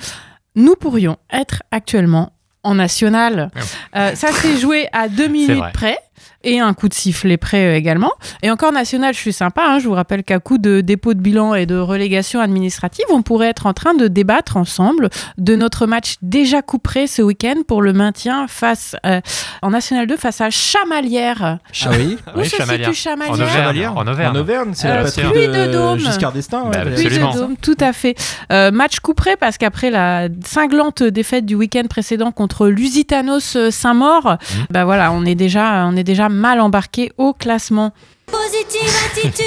[SPEAKER 5] Nous pourrions être actuellement en national. Euh, ça s'est joué à deux minutes près. Et un coup de sifflet près euh, également. Et encore national, je suis sympa. hein, je vous rappelle qu'à coup de dépôt de bilan et de relégation administrative, on pourrait être en train de débattre ensemble de notre match déjà couperé ce week-end pour le maintien face euh, en National 2 face à Chamalières.
[SPEAKER 2] Ah oui
[SPEAKER 5] Où
[SPEAKER 6] Oui,
[SPEAKER 5] se
[SPEAKER 6] Chamalières.
[SPEAKER 5] situe
[SPEAKER 6] En
[SPEAKER 5] Chamalières
[SPEAKER 6] Auvergne. En Auvergne.
[SPEAKER 2] En Auvergne, c'est
[SPEAKER 5] Euh,
[SPEAKER 2] la patrie de,
[SPEAKER 5] de Dôme.
[SPEAKER 2] Giscard d'Estaing. ouais,
[SPEAKER 6] Bah,
[SPEAKER 5] de
[SPEAKER 6] Absolument.
[SPEAKER 5] Dôme, tout à fait. Euh, match couperé parce qu'après la cinglante défaite du week-end précédent contre Lusitanos Saint-Maur, bah voilà, on est déjà, on est déjà mal embarqué au classement.
[SPEAKER 9] Positive attitude.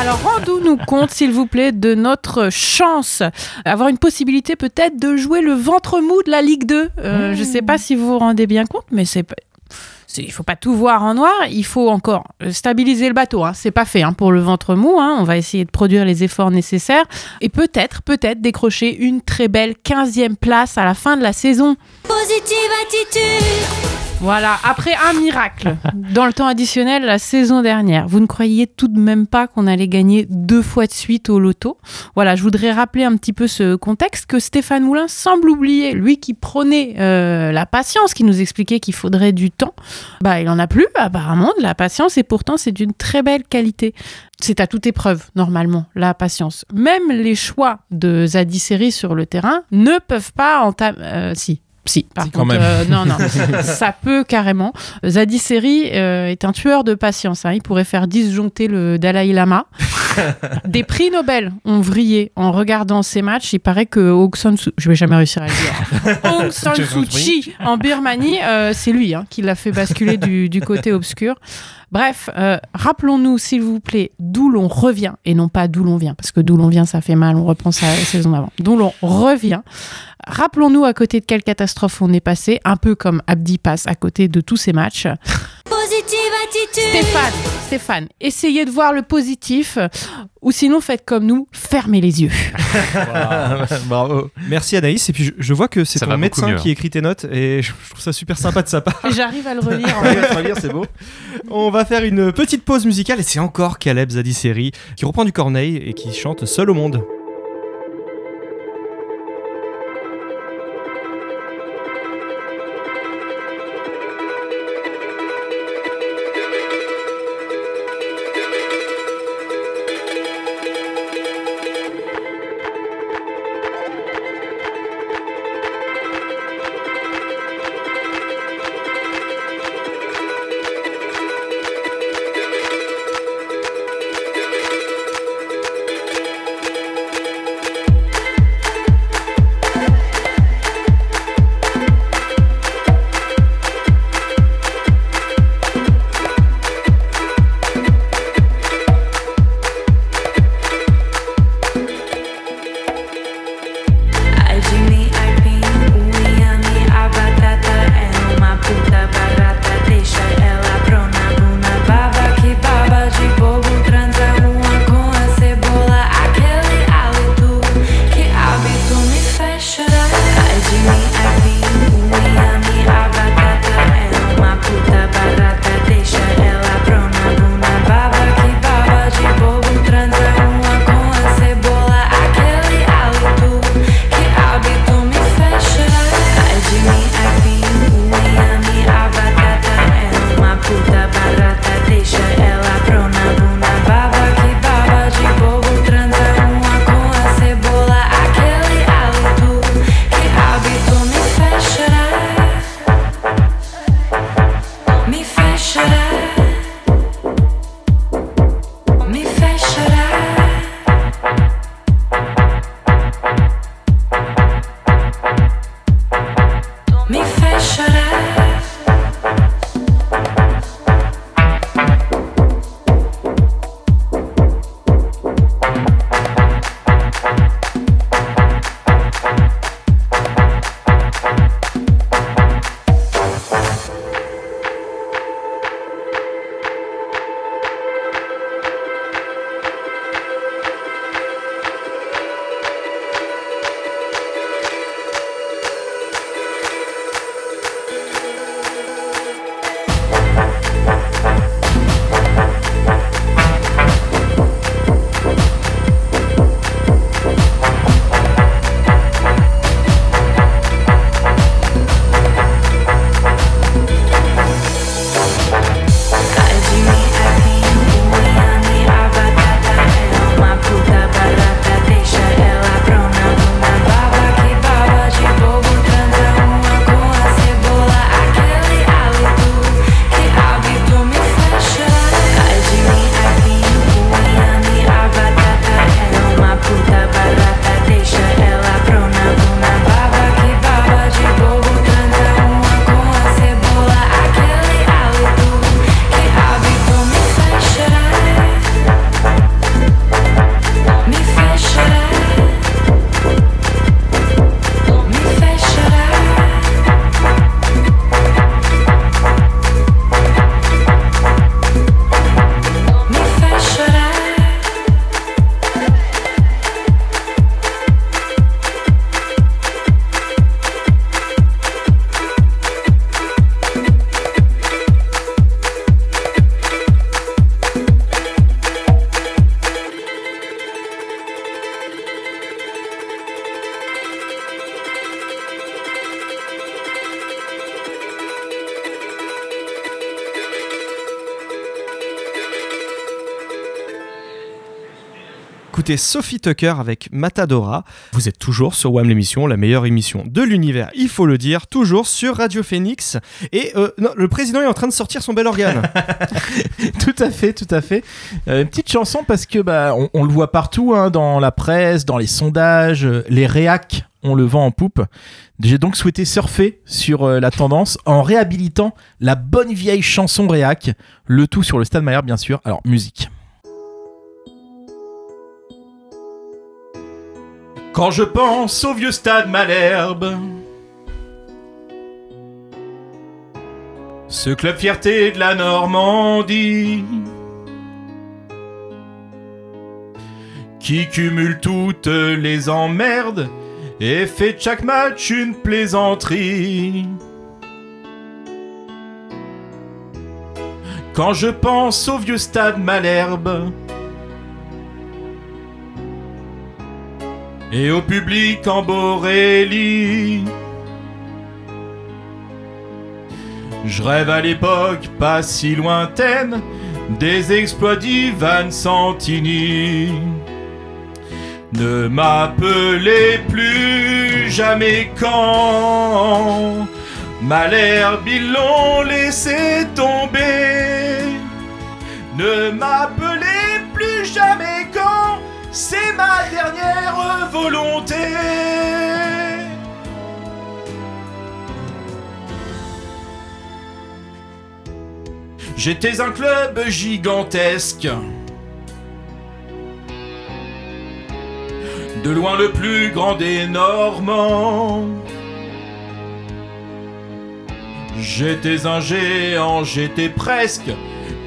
[SPEAKER 5] Alors rendons-nous compte, s'il vous plaît, de notre chance, avoir une possibilité peut-être de jouer le ventre mou de la Ligue 2. Euh, Je sais pas si vous vous rendez bien compte, mais c'est il faut pas tout voir en noir, il faut encore stabiliser le bateau. Hein. C'est pas fait hein, pour le ventre mou. hein. On va essayer de produire les efforts nécessaires et peut-être, peut-être décrocher une très belle 15e place à la fin de la saison.
[SPEAKER 9] Positive attitude.
[SPEAKER 5] Voilà, après un miracle dans le temps additionnel la saison dernière, vous ne croyiez tout de même pas qu'on allait gagner deux fois de suite au loto. Voilà, je voudrais rappeler un petit peu ce contexte que Stéphane Moulin semble oublier. Lui qui prônait euh, la patience, qui nous expliquait qu'il faudrait du temps, bah il en a plus apparemment de la patience et pourtant c'est d'une très belle qualité. C'est à toute épreuve, normalement, la patience. Même les choix de Zadi Seri sur le terrain ne peuvent pas entamer... euh, si, si, par
[SPEAKER 2] Si, quand
[SPEAKER 5] contre,
[SPEAKER 2] même.
[SPEAKER 5] euh, non, non, ça peut carrément. Zadi Seri euh, est un tueur de patience. hein. Il pourrait faire disjoncter le Dalai Lama. Des prix Nobel ont vrillé en regardant ces matchs. Il paraît que Aung San Suu... Je vais jamais réussir à le dire. Aung San Suu Kyi en Birmanie, euh, c'est lui hein, qui l'a fait basculer du, du côté obscur. Bref, euh, rappelons-nous, s'il vous plaît, d'où l'on revient, et non pas d'où l'on vient, parce que d'où l'on vient, ça fait mal, on repense à la saison d'avant. D'où l'on revient. Rappelons-nous à côté de quelle catastrophe on est passé, un peu comme Abdi passe à côté de tous ces matchs.
[SPEAKER 9] Positive attitude.
[SPEAKER 5] Stéphane, Stéphane, essayez de voir le positif, ou sinon faites comme nous, fermez les yeux.
[SPEAKER 2] Bravo.
[SPEAKER 1] Merci Anaïs. Et puis je, je vois que c'est ton médecin
[SPEAKER 6] mieux.
[SPEAKER 1] qui écrit tes notes et je, je trouve ça super sympa de sa part.
[SPEAKER 5] J'arrive à le relire. en
[SPEAKER 2] c'est beau.
[SPEAKER 1] On va faire une petite pause musicale et c'est encore Caleb Zadisseri qui reprend du Corneille et qui chante Seul au monde. Sophie Tucker avec Matadora. Vous êtes toujours sur WAM l'émission, la meilleure émission de l'univers, il faut le dire, toujours sur Radio Phoenix. Et euh, le président est en train de sortir son bel organe.
[SPEAKER 2] tout à fait, tout à fait. Euh, petite chanson parce que bah on, le voit partout hein, dans la presse, dans les sondages, euh, les réacs, on le vend en poupe. J'ai donc souhaité surfer sur la tendance en réhabilitant la bonne vieille chanson réac, le tout sur le Stade Malherbe bien sûr. Alors musique. Quand je pense au vieux Stade Malherbe, ce club fierté de la Normandie. qui cumule toutes les emmerdes et fait de chaque match une plaisanterie. Quand je pense au vieux stade Malherbe et au public en Borélie, je rêve à l'époque pas si lointaine des exploits d'Ivan Santini. Ne m'appelez plus jamais quand Malherbe ils l'ont laissé tomber. Ne m'appelez plus jamais c'est ma dernière volonté. J'étais un club gigantesque. De loin le plus grand des Normands. J'étais un géant, j'étais presque,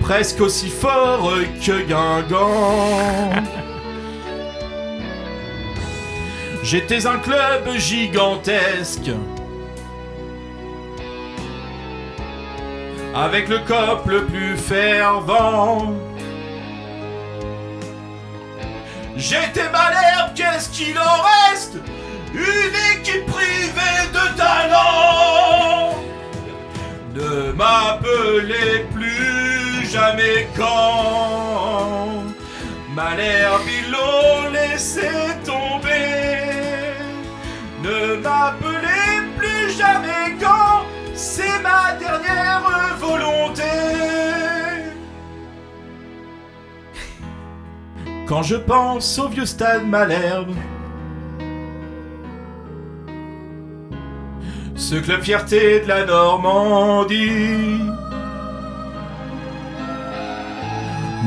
[SPEAKER 2] presque aussi fort que Guingamp. J'étais un club gigantesque. Avec le cop le plus fervent. J'étais Malherbe, qu'est-ce qu'il en reste? Une équipe privée de talent Ne m'appelez plus jamais quand Malherbe, ils l'ont laissé tomber Ne m'appelez plus jamais quand C'est ma dernière volonté. Quand je pense au vieux stade Malherbe, ce club fierté de la Normandie,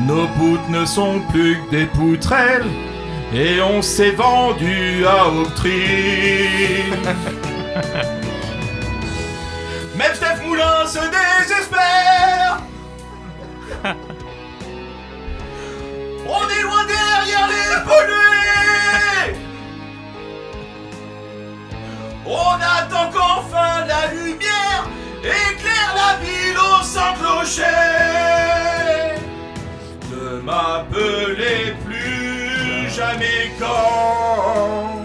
[SPEAKER 2] nos poutres ne sont plus que des poutrelles et on s'est vendu à Octrine. Même Steph Moulin se désespère. On est loin derrière les pollués On attend qu'enfin la lumière éclaire la ville au sans clocher Ne m'appelez plus jamais quand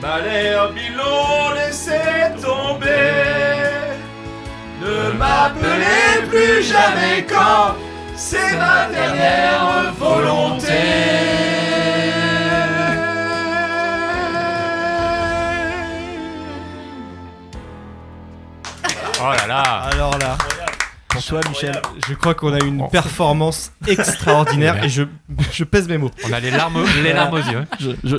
[SPEAKER 2] Malherbe ils l'ont laissé tomber. Ne m'appelez plus jamais quand c'est ma dernière volonté.
[SPEAKER 6] Oh là là.
[SPEAKER 1] Alors là,
[SPEAKER 2] Pour toi, Michel.
[SPEAKER 1] je crois qu'on a eu une performance extraordinaire et je, je pèse mes mots.
[SPEAKER 6] On a les larmes, aux- les larmes aux yeux. hein.
[SPEAKER 2] Je-.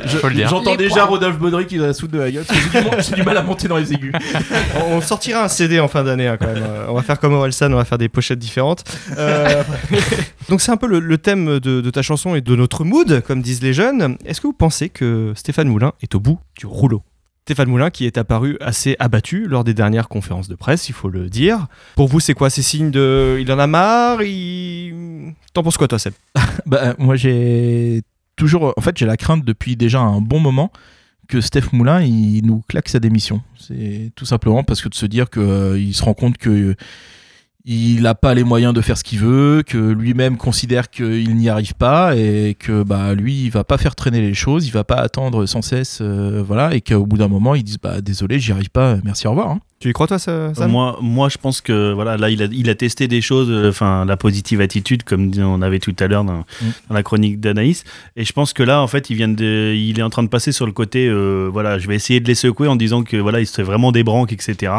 [SPEAKER 2] J'entends déjà
[SPEAKER 5] points.
[SPEAKER 2] Rodolphe Baudry qui va soude de la gueule. J'ai du, mal- j'ai du mal à monter dans les aigus.
[SPEAKER 1] On sortira un CD en fin d'année hein, quand même. Euh, On va faire comme Orelsan, on va faire des pochettes différentes. Euh, donc c'est un peu le, le thème de, de ta chanson et de notre mood, comme disent les jeunes. Est-ce que vous pensez que Stéphane Moulin est au bout du rouleau? Stéphane Moulin qui est apparu assez abattu lors des dernières conférences de presse, il faut le dire. Pour vous, c'est quoi C'est signe de... Il en a marre. T'en penses quoi toi Seb?
[SPEAKER 2] Bah, moi, j'ai toujours. En fait, j'ai la crainte depuis déjà un bon moment que Steph Moulin nous claque sa démission. C'est tout simplement parce que de se dire qu'il se rend compte que euh, il n'a pas les moyens de faire ce qu'il veut, que lui-même considère qu'il n'y arrive pas et que bah lui il va pas faire traîner les choses, il va pas attendre sans cesse, euh, voilà, et qu'au bout d'un moment ils disent bah désolé j'y arrive pas, merci au revoir. hein.
[SPEAKER 1] Tu y crois toi, ça,
[SPEAKER 7] Moi, moi, je pense que voilà, là, il a, il a testé des choses, euh, enfin, la positive attitude, comme on avait tout à l'heure dans,
[SPEAKER 2] Mm.
[SPEAKER 7] dans la chronique d'Anaïs. Et je pense que là, en fait, il vient de, il est en train de passer sur le côté, euh, voilà, je vais essayer de les secouer en disant que voilà, il se fait vraiment des branques, etc.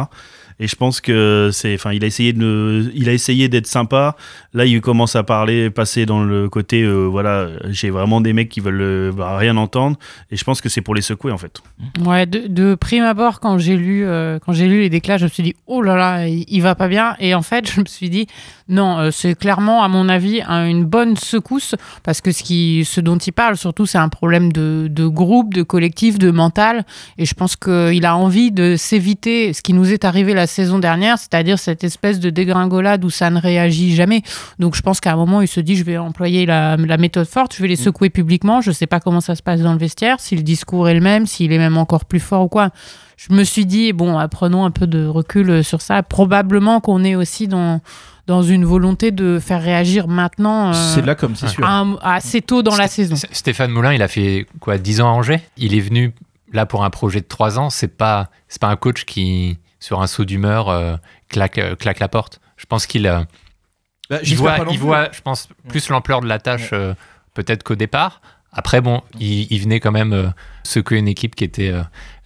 [SPEAKER 7] Et je pense que c'est, enfin, il a essayé de, il a essayé d'être sympa. Là, il commence à parler, passer dans le côté, euh, voilà, j'ai vraiment des mecs qui veulent euh, bah, rien entendre. Et je pense que c'est pour les secouer, en fait.
[SPEAKER 5] Ouais, de, prime abord, quand j'ai lu, euh, quand j'ai lu les déclats, je me suis dit, oh là là, il, il va pas bien. Et en fait, je me suis dit, non, euh, c'est clairement, à mon avis, un- une bonne secousse, parce que ce, qui, ce dont il parle, surtout, c'est un problème de, de groupe, de collectif, de mental. Et je pense qu'il a envie de s'éviter ce qui nous est arrivé la saison dernière, c'est-à-dire cette espèce de dégringolade où ça ne réagit jamais. Donc je pense qu'à un moment, il se dit, je vais employer la, la méthode forte, je vais les secouer publiquement. Je sais pas comment ça se passe dans le vestiaire, si le discours est le même, s'il est même encore plus fort ou quoi. Je me suis dit, bon, prenons un peu de recul euh, sur ça. Probablement qu'on est aussi dans, dans une volonté de faire réagir maintenant. euh,
[SPEAKER 2] C'est là comme c'est sûr.
[SPEAKER 5] un- assez tôt dans la saison.
[SPEAKER 6] Stéphane Moulin, il a fait quoi 10 ans à Angers? Il est venu là pour un projet de 3 ans. C'est pas, c'est pas un coach qui, sur un saut d'humeur, euh, claque, euh, claque la porte. Je pense qu'il euh,
[SPEAKER 2] Bah,
[SPEAKER 6] il voit, il je pense, plus l'ampleur de la tâche euh, peut-être qu'au départ. Après, bon, il, venait quand même euh, secouer une équipe qui était euh,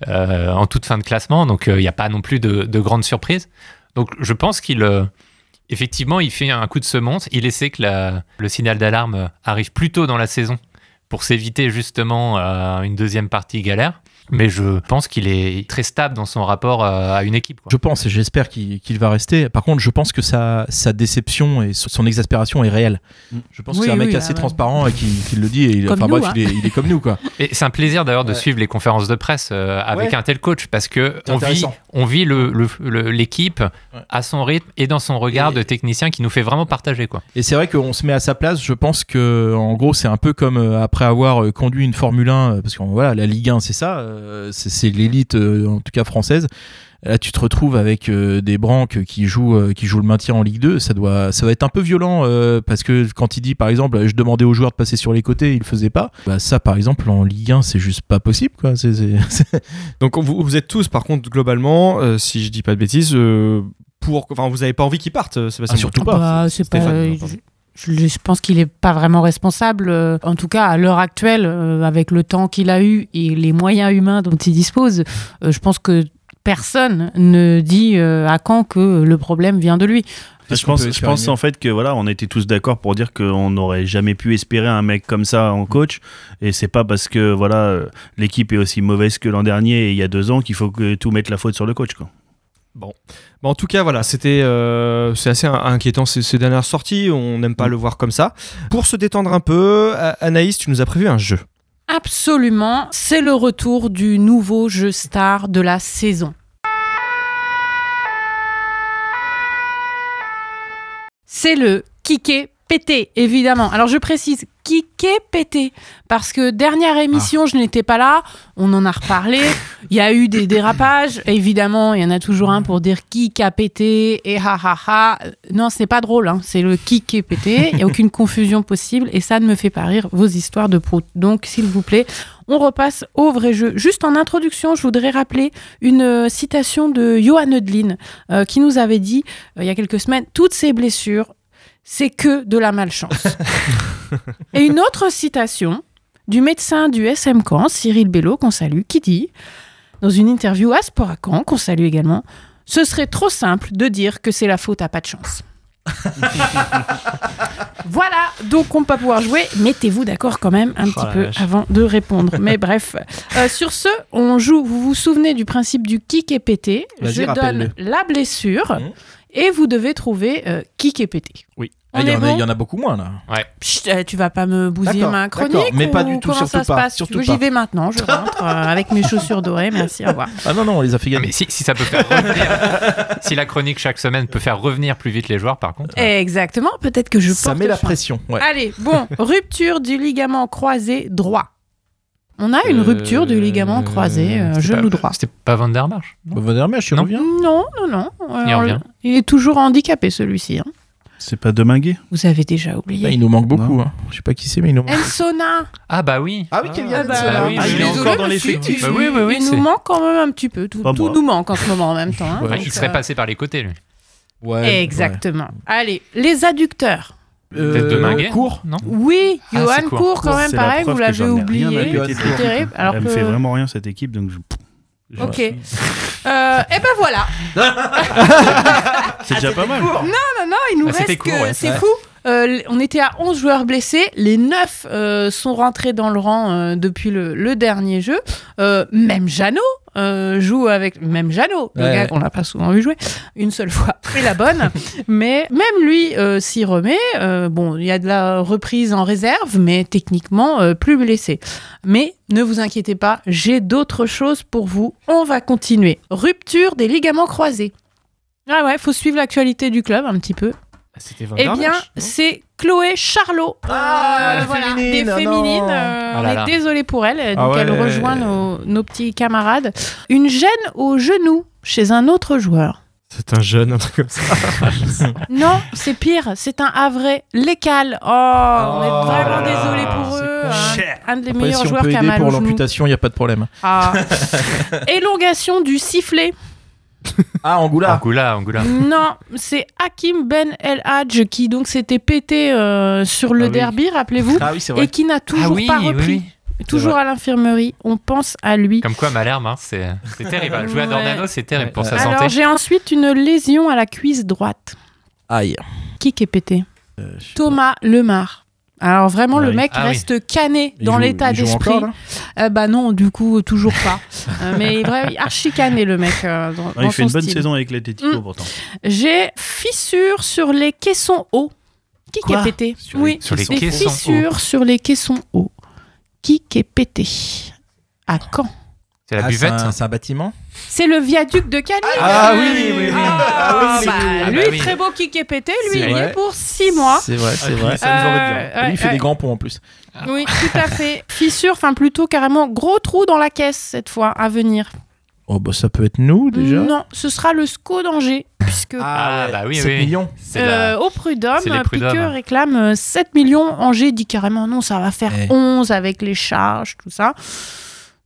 [SPEAKER 6] euh, en toute fin de classement, donc il n'y a pas non plus de, de grandes surprises. Donc je pense qu'il, effectivement, il fait un coup de semonce. Il essaie que le signal d'alarme arrive plus tôt dans la saison pour s'éviter justement une deuxième partie galère. Mais je pense qu'il est très stable dans son rapport euh, à une équipe. quoi.
[SPEAKER 2] Je pense et j'espère qu'il qu'il va rester. Par contre, je pense que sa, sa déception et son exaspération est réelle. Je pense
[SPEAKER 5] Oui,
[SPEAKER 2] que c'est un mec
[SPEAKER 5] oui,
[SPEAKER 2] assez
[SPEAKER 5] ah ouais.
[SPEAKER 2] transparent et qui, qui le dit. Et il,
[SPEAKER 5] Comme
[SPEAKER 2] enfin
[SPEAKER 5] nous,
[SPEAKER 2] bref,
[SPEAKER 5] hein.
[SPEAKER 2] il, est, il est comme nous quoi.
[SPEAKER 6] Et c'est un plaisir d'ailleurs de
[SPEAKER 2] Ouais.
[SPEAKER 6] suivre les conférences de presse euh, avec
[SPEAKER 2] Ouais.
[SPEAKER 6] un tel coach parce que on vit, on vit le- le- le- l'équipe à son rythme et dans son regard
[SPEAKER 2] Et-
[SPEAKER 6] de technicien qui nous fait vraiment partager quoi.
[SPEAKER 2] Et c'est vrai qu'on se met à sa place. Je pense que en gros, c'est un peu comme euh, après avoir conduit une Formule 1, euh, parce que voilà, la Ligue 1, c'est ça, euh, c'est c'est l'élite euh, en tout cas française. Là, tu te retrouves avec euh, des branques qui jouent, euh, qui jouent le maintien en Ligue 2. Ça doit, ça va être un peu violent euh, parce que quand il dit, par exemple, je demandais aux joueurs de passer sur les côtés, ils le faisaient pas. Bah, ça, par exemple, en Ligue 1, c'est juste pas possible, quoi.
[SPEAKER 1] Donc vous, vous êtes tous, par contre, globalement, euh, si je dis pas de bêtises, euh, pour, enfin, vous avez pas envie qu'ils partent, euh, Sébastien.
[SPEAKER 2] Ah, surtout pas.
[SPEAKER 5] Bah, c'est pas. Je, pense qu'il est pas vraiment responsable. euh, En tout cas, à l'heure actuelle, euh, avec le temps qu'il a eu et les moyens humains dont il dispose, euh, je pense que personne ne dit à quand que le problème vient de lui.
[SPEAKER 7] Je pense, je pense en fait que voilà, on était tous d'accord pour dire qu'on n'aurait jamais pu espérer un mec comme ça en coach. Et c'est pas parce que voilà, l'équipe est aussi mauvaise que l'an dernier et il y a deux ans qu'il faut que tout mette la faute sur le coach. Quoi.
[SPEAKER 1] Bon, en tout cas, voilà, c'était euh, c'est assez in- inquiétant ces, ces dernières sorties. On n'aime pas le voir comme ça. Pour se détendre un peu, Anaïs, tu nous as prévu un jeu.
[SPEAKER 5] Absolument, c'est le retour du nouveau jeu star de la saison. C'est le Kiké pété, évidemment. Alors je précise, Kiké pété, parce que dernière émission, je n'étais pas là, on en a reparlé, il y a eu des dérapages, évidemment, il y en a toujours un pour dire qui a pété, et ha ha ha. Non, c'est pas drôle, hein, c'est le Kiké pété, il n'y a aucune confusion possible, et ça ne me fait pas rire vos histoires de prout. Donc, s'il vous plaît, on repasse au vrai jeu. Juste en introduction, je voudrais rappeler une euh, citation de Johan Eudlin euh, qui nous avait dit euh, il y a quelques semaines toutes ces blessures, c'est que de la malchance. Et une autre citation du médecin du SM Caen, Cyril Bello, qu'on salue, qui dit dans une interview à Sport à Caen, qu'on salue également, ce serait trop simple de dire que c'est la faute à pas de chance. voilà, donc on va pouvoir jouer. Mettez-vous d'accord quand même un petit
[SPEAKER 6] la
[SPEAKER 5] peu
[SPEAKER 6] vache.
[SPEAKER 5] avant de répondre. Mais bref, Euh, sur ce, on joue. Vous vous souvenez du principe du kick et pété Je donne la blessure
[SPEAKER 2] Mhm.
[SPEAKER 5] Et vous devez trouver euh, kick et pété.
[SPEAKER 1] Oui.
[SPEAKER 2] Ah, il, y
[SPEAKER 5] est
[SPEAKER 2] en a,
[SPEAKER 5] bon
[SPEAKER 2] il y en a beaucoup moins là.
[SPEAKER 5] Chut, euh, tu vas pas me bousiller ma chronique
[SPEAKER 2] mais pas du tout,
[SPEAKER 5] comment
[SPEAKER 2] surtout
[SPEAKER 5] ça se
[SPEAKER 2] pas,
[SPEAKER 5] passe
[SPEAKER 2] surtout
[SPEAKER 5] J'y vais maintenant, je rentre euh, avec mes chaussures dorées. Merci, au revoir.
[SPEAKER 2] Ah non, non, on les a fait
[SPEAKER 6] Ah,
[SPEAKER 2] gagner.
[SPEAKER 6] mais si, si ça peut faire revenir, si la chronique chaque semaine peut faire revenir plus vite les joueurs, par contre.
[SPEAKER 5] Exactement, peut-être que je
[SPEAKER 2] ça
[SPEAKER 5] porte
[SPEAKER 2] met la pression. Ouais.
[SPEAKER 5] Allez, bon, rupture du ligament croisé droit. On a une
[SPEAKER 6] Euh,
[SPEAKER 5] rupture du ligament croisé euh, genou
[SPEAKER 6] pas-
[SPEAKER 5] droit.
[SPEAKER 6] C'était pas Van der March
[SPEAKER 2] Van der Merch, il
[SPEAKER 6] Non.
[SPEAKER 2] revient.
[SPEAKER 5] Non, non, non. Euh,
[SPEAKER 6] Il revient.
[SPEAKER 5] il est toujours handicapé celui-ci. hein.
[SPEAKER 7] C'est pas Deminguet
[SPEAKER 5] Vous avez déjà oublié.
[SPEAKER 2] il nous manque beaucoup. Hein. Je sais pas qui c'est, mais il nous manque.
[SPEAKER 5] Ensona.
[SPEAKER 6] Ah bah oui.
[SPEAKER 2] Ah oui, Kylian
[SPEAKER 5] Ah bah,
[SPEAKER 6] oui,
[SPEAKER 2] Ah,
[SPEAKER 6] oui,
[SPEAKER 2] il est
[SPEAKER 7] encore dans l'effectif.
[SPEAKER 5] il-
[SPEAKER 6] Bah oui, oui, oui,
[SPEAKER 5] Il nous manque quand même un petit peu. Tout, nous manque en ce moment en même temps. hein.
[SPEAKER 2] Ouais.
[SPEAKER 5] Donc,
[SPEAKER 6] Il serait
[SPEAKER 5] euh,
[SPEAKER 6] passé par les côtés, lui.
[SPEAKER 2] Ouais,
[SPEAKER 5] Exactement. Allez, les adducteurs.
[SPEAKER 2] Euh,
[SPEAKER 6] Peut-être de Minguet
[SPEAKER 2] court.
[SPEAKER 6] Non
[SPEAKER 5] Oui,
[SPEAKER 6] Ah,
[SPEAKER 5] Johan
[SPEAKER 6] c'est court.
[SPEAKER 5] Court quand même, pareil, vous l'avez oublié. C'est terrible. Alors
[SPEAKER 7] Elle
[SPEAKER 5] que...
[SPEAKER 7] me fait vraiment rien cette équipe, donc je. je-
[SPEAKER 5] Ok. Euh, et ben voilà.
[SPEAKER 7] C'est déjà pas mal.
[SPEAKER 5] Non, non, il nous
[SPEAKER 6] Ah, c'était
[SPEAKER 5] reste
[SPEAKER 6] court,
[SPEAKER 5] que
[SPEAKER 6] ouais.
[SPEAKER 5] c'est
[SPEAKER 2] Ouais.
[SPEAKER 5] fou. Euh, on était à 11 joueurs blessés, les 9 euh, sont rentrés dans le rang euh, depuis le, le dernier jeu. Même Jeannot joue avec. Même Jeannot, le gars qu'on n'a pas souvent vu jouer, une seule fois, c'est la bonne. mais même lui s'y remet. Bon, il y a de la reprise en réserve, mais techniquement plus blessé. Mais ne vous inquiétez pas, j'ai d'autres choses pour vous. On va continuer. Rupture des ligaments croisés. Ah ouais, faut suivre l'actualité du club un petit peu.
[SPEAKER 1] C'était
[SPEAKER 5] Eh bien, c'est Chloé Charlot.
[SPEAKER 2] Ah,
[SPEAKER 5] Euh, voilà,
[SPEAKER 2] féminines,
[SPEAKER 5] des
[SPEAKER 2] ah
[SPEAKER 5] féminines. euh,
[SPEAKER 6] Ah
[SPEAKER 5] on
[SPEAKER 6] là
[SPEAKER 5] est désolé pour elle.
[SPEAKER 2] Ah
[SPEAKER 5] Donc, elle rejoint nos, nos petits camarades. Une gêne au genou chez un autre joueur.
[SPEAKER 1] C'est un jeune, un truc comme ça.
[SPEAKER 5] Non, c'est pire. C'est un Havrais. Lécal. Oh, on est
[SPEAKER 2] Oh
[SPEAKER 5] vraiment désolé pour eux.
[SPEAKER 2] con.
[SPEAKER 5] Un, un des
[SPEAKER 2] Après,
[SPEAKER 5] meilleurs
[SPEAKER 2] si on
[SPEAKER 5] joueurs
[SPEAKER 2] peut
[SPEAKER 5] qui a
[SPEAKER 2] aider
[SPEAKER 5] mal
[SPEAKER 2] pour l'amputation, il n'y a pas de problème.
[SPEAKER 5] Ah. Élongation du sifflet.
[SPEAKER 2] Ah, Angoula.
[SPEAKER 6] Angoula, Angoula.
[SPEAKER 5] Non, c'est Hakim Ben El Hadj qui donc s'était pété euh, sur le
[SPEAKER 2] Ah oui.
[SPEAKER 5] derby, rappelez-vous,
[SPEAKER 2] Ah oui, c'est
[SPEAKER 5] et qui n'a toujours
[SPEAKER 6] ah oui,
[SPEAKER 5] pas repris.
[SPEAKER 6] oui.
[SPEAKER 5] Toujours à l'infirmerie. On pense à lui.
[SPEAKER 6] Comme quoi, Malherbe, hein, c'est terrible. Jouer à. Dornano, c'est terrible pour sa
[SPEAKER 5] Alors
[SPEAKER 6] santé.
[SPEAKER 5] j'ai ensuite une lésion à la cuisse droite.
[SPEAKER 2] Aïe.
[SPEAKER 5] Qui qui est pété?
[SPEAKER 2] Euh,
[SPEAKER 5] Thomas Lemar. Alors vraiment,
[SPEAKER 7] Ah
[SPEAKER 5] le mec
[SPEAKER 6] Ah oui.
[SPEAKER 5] reste cané
[SPEAKER 2] Il
[SPEAKER 5] dans l'état d'esprit. Euh, bah non, du coup, toujours pas. Euh, mais vrai, archi cané le mec. euh, dans,
[SPEAKER 7] Non,
[SPEAKER 5] dans
[SPEAKER 7] il fait une bonne
[SPEAKER 5] style.
[SPEAKER 7] saison avec l'Atletico
[SPEAKER 5] Mm.
[SPEAKER 7] pourtant.
[SPEAKER 5] J'ai fissure sur les caissons hauts. Qui qui est
[SPEAKER 2] Quoi
[SPEAKER 5] pété
[SPEAKER 7] Sur les
[SPEAKER 5] Oui,
[SPEAKER 6] Sur les
[SPEAKER 5] des
[SPEAKER 6] caissons hauts.
[SPEAKER 5] fissures sur les caissons hauts. Qui qui est pété? À quand?
[SPEAKER 6] C'est la
[SPEAKER 2] Ah,
[SPEAKER 6] buvette.
[SPEAKER 2] c'est un- C'est un bâtiment?
[SPEAKER 5] C'est le viaduc de Cagny.
[SPEAKER 2] Ah oui, oui, oui.
[SPEAKER 5] Ah,
[SPEAKER 2] oui,
[SPEAKER 5] bah,
[SPEAKER 6] oui.
[SPEAKER 5] lui,
[SPEAKER 6] Ah bah oui.
[SPEAKER 5] très beau qui est pété, lui, il
[SPEAKER 2] vrai.
[SPEAKER 5] est pour 6 mois.
[SPEAKER 2] C'est vrai, c'est vrai.
[SPEAKER 1] Ça nous embête bien.
[SPEAKER 5] Euh,
[SPEAKER 2] Lui, il fait
[SPEAKER 5] ouais,
[SPEAKER 2] des grands ponts en plus.
[SPEAKER 5] Oui, tout à fait. Fissure, enfin plutôt carrément gros trou dans la caisse cette fois à venir.
[SPEAKER 2] Oh, bah ça peut être nous déjà.
[SPEAKER 5] Non, ce sera le SCO d'Angers, puisque
[SPEAKER 6] Ah, bah oui,
[SPEAKER 2] 7
[SPEAKER 6] oui.
[SPEAKER 2] millions.
[SPEAKER 6] C'est
[SPEAKER 5] euh,
[SPEAKER 6] la-
[SPEAKER 5] au prud'homme,
[SPEAKER 6] c'est les prud'hommes.
[SPEAKER 5] Piqueux réclame euh, 7 millions. Angers dit carrément non, ça va faire
[SPEAKER 2] Eh.
[SPEAKER 5] 11 avec les charges, tout ça.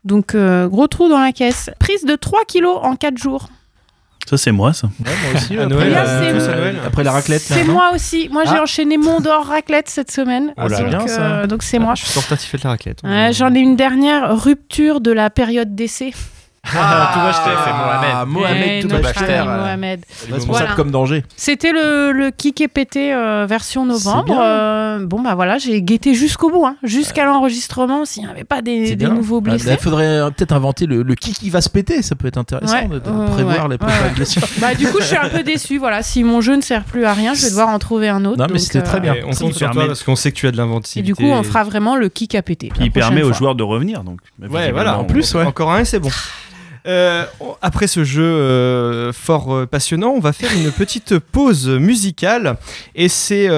[SPEAKER 5] Donc, euh, gros trou dans la caisse. Prise de 3 kilos en 4 jours.
[SPEAKER 7] Ça, c'est moi, ça.
[SPEAKER 2] Ouais, moi aussi.
[SPEAKER 1] À
[SPEAKER 2] après,
[SPEAKER 1] Noël,
[SPEAKER 5] Là,
[SPEAKER 2] euh, à Noël. Après la raclette.
[SPEAKER 5] C'est moi aussi. Moi, j'ai
[SPEAKER 2] Ah.
[SPEAKER 5] enchaîné Mont d'Or raclette cette semaine.
[SPEAKER 2] Oh là
[SPEAKER 5] donc.
[SPEAKER 2] Bien, ça.
[SPEAKER 5] euh, donc c'est moi.
[SPEAKER 1] Je suis Tartifel de la raclette.
[SPEAKER 5] J'en ai une dernière rupture de la période d'essai.
[SPEAKER 6] Ah, Mohamed.
[SPEAKER 2] Ah, Mohamed tout
[SPEAKER 5] notre
[SPEAKER 2] acheté.
[SPEAKER 5] ami Mohamed.
[SPEAKER 2] Responsable
[SPEAKER 5] Voilà.
[SPEAKER 2] comme danger.
[SPEAKER 5] C'était le, le kick et pété euh, version novembre.
[SPEAKER 2] bien.
[SPEAKER 5] Euh, bon, bah voilà, j'ai guetté jusqu'au bout, hein, jusqu'à l'enregistrement, s'il n'y avait pas des, des
[SPEAKER 2] bien.
[SPEAKER 5] nouveaux
[SPEAKER 2] Ah,
[SPEAKER 5] blessés.
[SPEAKER 2] Il faudrait euh, peut-être inventer le, le qui qui va se péter. Ça peut être intéressant
[SPEAKER 5] Ouais,
[SPEAKER 2] de, de
[SPEAKER 5] euh,
[SPEAKER 2] prévoir
[SPEAKER 5] ouais,
[SPEAKER 2] les prochaines
[SPEAKER 5] ouais.
[SPEAKER 2] blessures.
[SPEAKER 5] Bah, du coup, je suis un peu déçue. Voilà, si mon jeu ne sert plus à rien, je vais devoir en trouver un autre.
[SPEAKER 2] Non, mais c'était très bien.
[SPEAKER 1] Et on compte sur toi
[SPEAKER 7] permet-
[SPEAKER 1] parce qu'on sait que tu as de
[SPEAKER 5] Et
[SPEAKER 1] l'inventivité.
[SPEAKER 5] du coup, on fera vraiment le kick à péter.
[SPEAKER 7] Il permet aux joueurs de revenir. Donc,
[SPEAKER 1] Ouais, voilà.
[SPEAKER 2] En plus, ouais.
[SPEAKER 1] Encore un, c'est bon. Euh, après ce jeu euh, fort euh, passionnant, on va faire une petite pause musicale et c'est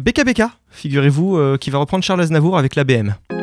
[SPEAKER 1] BKBK, figurez-vous, qui va reprendre Charles Aznavour avec l'ABM.
[SPEAKER 8] Thank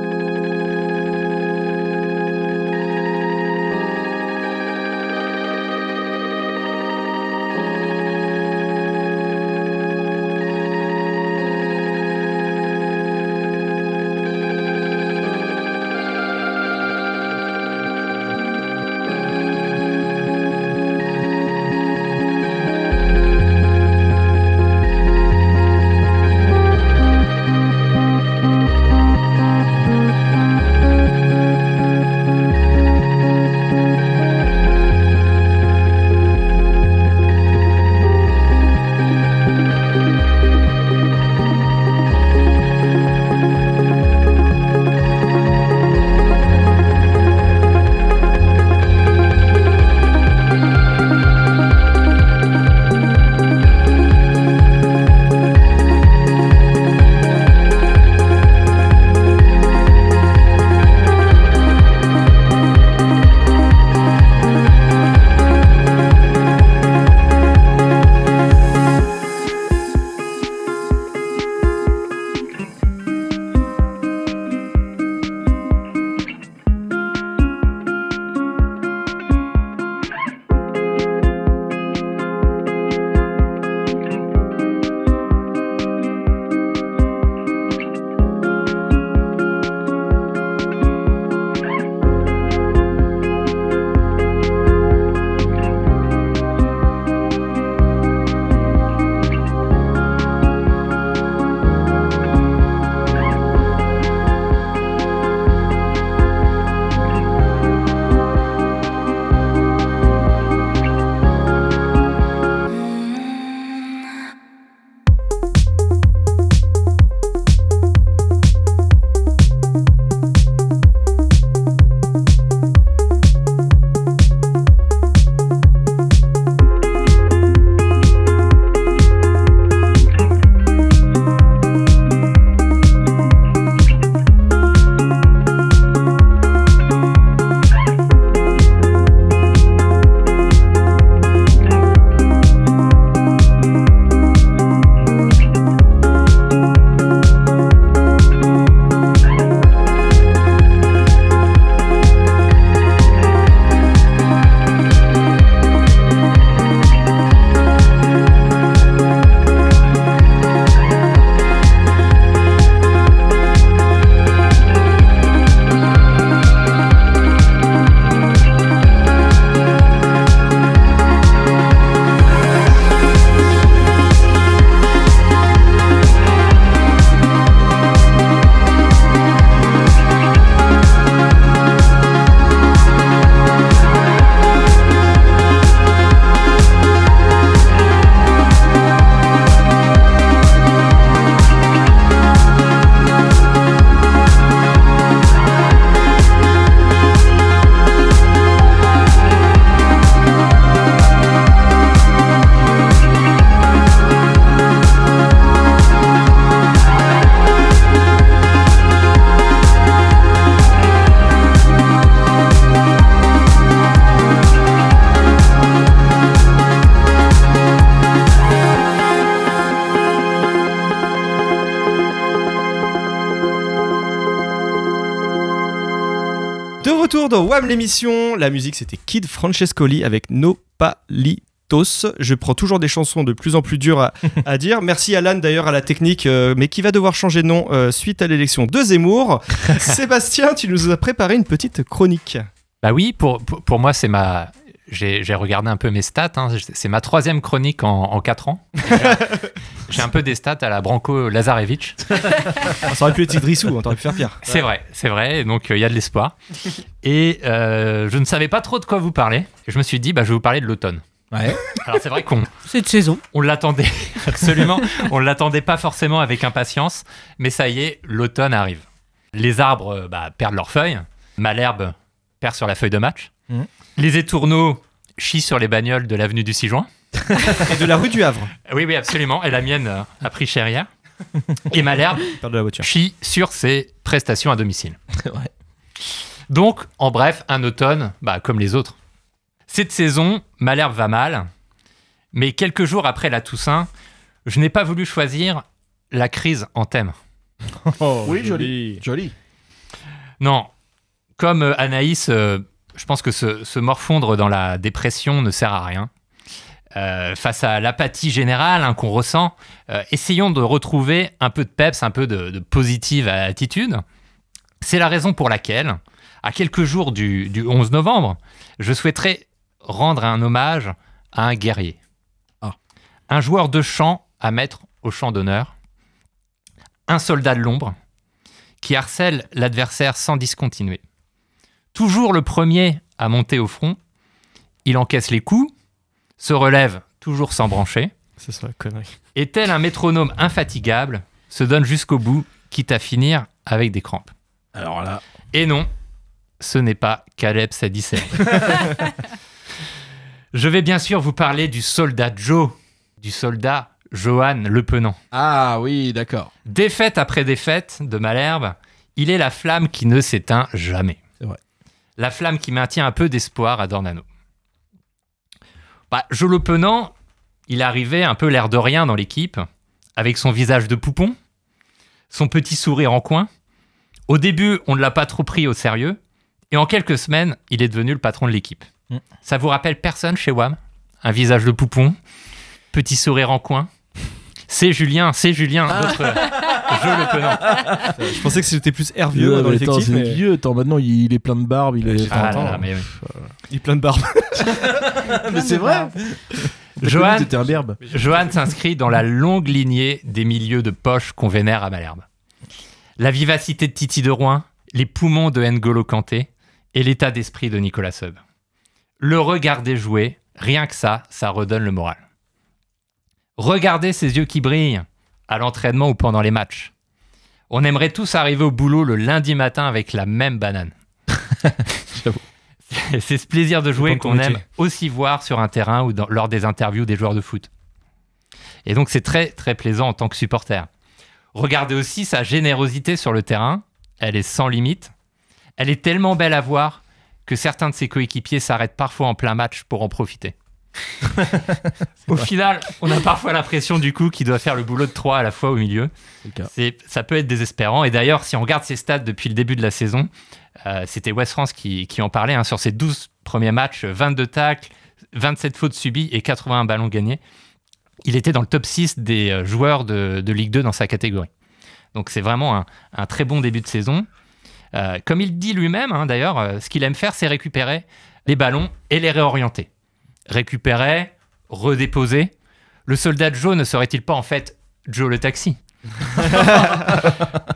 [SPEAKER 1] WAM l'émission. La musique c'était Kid Francescoli avec No Palitos. Je prends toujours des chansons de plus en plus dures à, à dire. Merci Alan d'ailleurs à la technique, euh, mais qui va devoir changer de nom euh, suite à l'élection de Zemmour. Sébastien, tu nous as préparé une petite chronique.
[SPEAKER 6] Bah oui, pour, pour, pour moi, c'est ma. J'ai regardé un peu mes stats. hein. C'est ma troisième chronique en, en 4 ans. J'ai un peu des stats à la Branco Lazarevich.
[SPEAKER 1] Ah, Ça aurait pu être Idrissou, on t'aurait pu faire pire.
[SPEAKER 6] C'est vrai, c'est vrai. Donc, euh, il y a de l'espoir. Et euh, je ne savais pas trop de quoi vous parler. Et je me suis dit, bah, je vais vous parler de l'automne.
[SPEAKER 2] Ouais.
[SPEAKER 6] Alors, c'est vrai qu'on
[SPEAKER 5] C'est de saison.
[SPEAKER 6] on l'attendait, absolument. on l'attendait pas forcément avec impatience. Mais ça y est, l'automne arrive. Les arbres euh, bah, perdent leurs feuilles. Malherbe perd sur la feuille de match.
[SPEAKER 2] Mhm.
[SPEAKER 6] Les étourneaux chient sur les bagnoles de l'avenue du 6 juin.
[SPEAKER 1] Et de la rue du Havre,
[SPEAKER 6] Oui, oui, absolument. Et la mienne euh, a pris cher hier. Et Malherbe
[SPEAKER 1] de la voiture.
[SPEAKER 6] chie sur ses prestations à domicile.
[SPEAKER 2] Ouais.
[SPEAKER 6] Donc, en bref, un automne, bah, comme les autres. Cette saison, Malherbe va mal, mais quelques jours après la Toussaint, je n'ai pas voulu choisir la crise en thème.
[SPEAKER 2] oui, joli. Joli.
[SPEAKER 6] Non, comme euh, Anaïs, euh, je pense que se, se morfondre dans la dépression ne sert à rien. Euh, face à l'apathie générale hein, qu'on ressent, euh, essayons de retrouver un peu de peps, un peu de, de positive attitude. C'est la raison pour laquelle, à quelques jours du, du 11 novembre, je souhaiterais rendre un hommage à un guerrier.
[SPEAKER 2] Ah.
[SPEAKER 6] Un joueur de champ à mettre au champ d'honneur. Un soldat de l'ombre qui harcèle l'adversaire sans discontinuer. Toujours le premier à monter au front, il encaisse les coups, se relève toujours sans brancher,
[SPEAKER 1] C'est ça la connerie.
[SPEAKER 6] et tel un métronome infatigable, se donne jusqu'au bout, quitte à finir avec des crampes.
[SPEAKER 2] Alors là,
[SPEAKER 6] Et non, ce n'est pas Caleb Sadicel. Je vais bien sûr vous parler du soldat Joe, du soldat Johan Le Penant.
[SPEAKER 2] ah oui, d'accord.
[SPEAKER 6] Défaite après défaite de Malherbe, il est la flamme qui ne s'éteint jamais.
[SPEAKER 2] C'est vrai.
[SPEAKER 6] La flamme qui maintient un peu d'espoir à Dornano. Bah, Joe Le Penant, il arrivait un peu l'air de rien dans l'équipe, avec son visage de poupon, son petit sourire en coin. Au début, on ne l'a pas trop pris au sérieux, et en quelques semaines, il est devenu le patron de l'équipe.
[SPEAKER 2] Mm.
[SPEAKER 6] Ça vous rappelle personne chez WAM Un visage de poupon, petit sourire en coin. C'est Julien, c'est Julien, notre Joe Le Penant.
[SPEAKER 1] Je pensais que c'était plus Hervieux dans l'effectif,
[SPEAKER 2] c'est
[SPEAKER 1] mais
[SPEAKER 2] vieux. Attends, maintenant il est plein de barbe. Il est.
[SPEAKER 6] Ah là
[SPEAKER 2] Attends,
[SPEAKER 6] là, mais oui.
[SPEAKER 1] il est plein de barbe.
[SPEAKER 2] mais c'est vrai.
[SPEAKER 6] Johan,
[SPEAKER 2] C'était un berbe.
[SPEAKER 6] Johan s'inscrit dans la longue lignée des milieux de poche qu'on vénère à Malherbe. La vivacité de Titi de Rouen, les poumons de N'Golo Kanté et l'état d'esprit de Nicolas Seub. Le regarder jouer, rien que ça, ça redonne le moral. Regardez ses yeux qui brillent à l'entraînement ou pendant les matchs. On aimerait tous arriver au boulot le lundi matin avec la même banane. C'est ce plaisir de jouer qu'on aime aussi voir sur un terrain ou dans- lors des interviews des joueurs de foot. Et donc c'est très très plaisant en tant que supporter. Regardez aussi sa générosité sur le terrain, elle est sans limite. Elle est tellement belle à voir que certains de ses coéquipiers s'arrêtent parfois en plein match pour en profiter. Au final, on a parfois l'impression du coup qu'il doit faire le boulot de trois à la fois au milieu.
[SPEAKER 2] C'est
[SPEAKER 6] ça peut être désespérant. Et d'ailleurs, si on regarde ses stats depuis le début de la saison, euh, c'était West France qui, qui en parlait. hein, sur ses 12 premiers matchs, 22 tacles, 27 fautes subies et 81 ballons gagnés. Il était dans le top 6 des euh, joueurs de, de Ligue 2 dans sa catégorie. Donc c'est vraiment un, un très bon début de saison. Euh, comme il dit lui-même, hein, d'ailleurs, ce qu'il aime faire, c'est récupérer les ballons et les réorienter. Récupérer, redéposer. Le soldat Joe ne serait-il pas en fait Joe le taxi?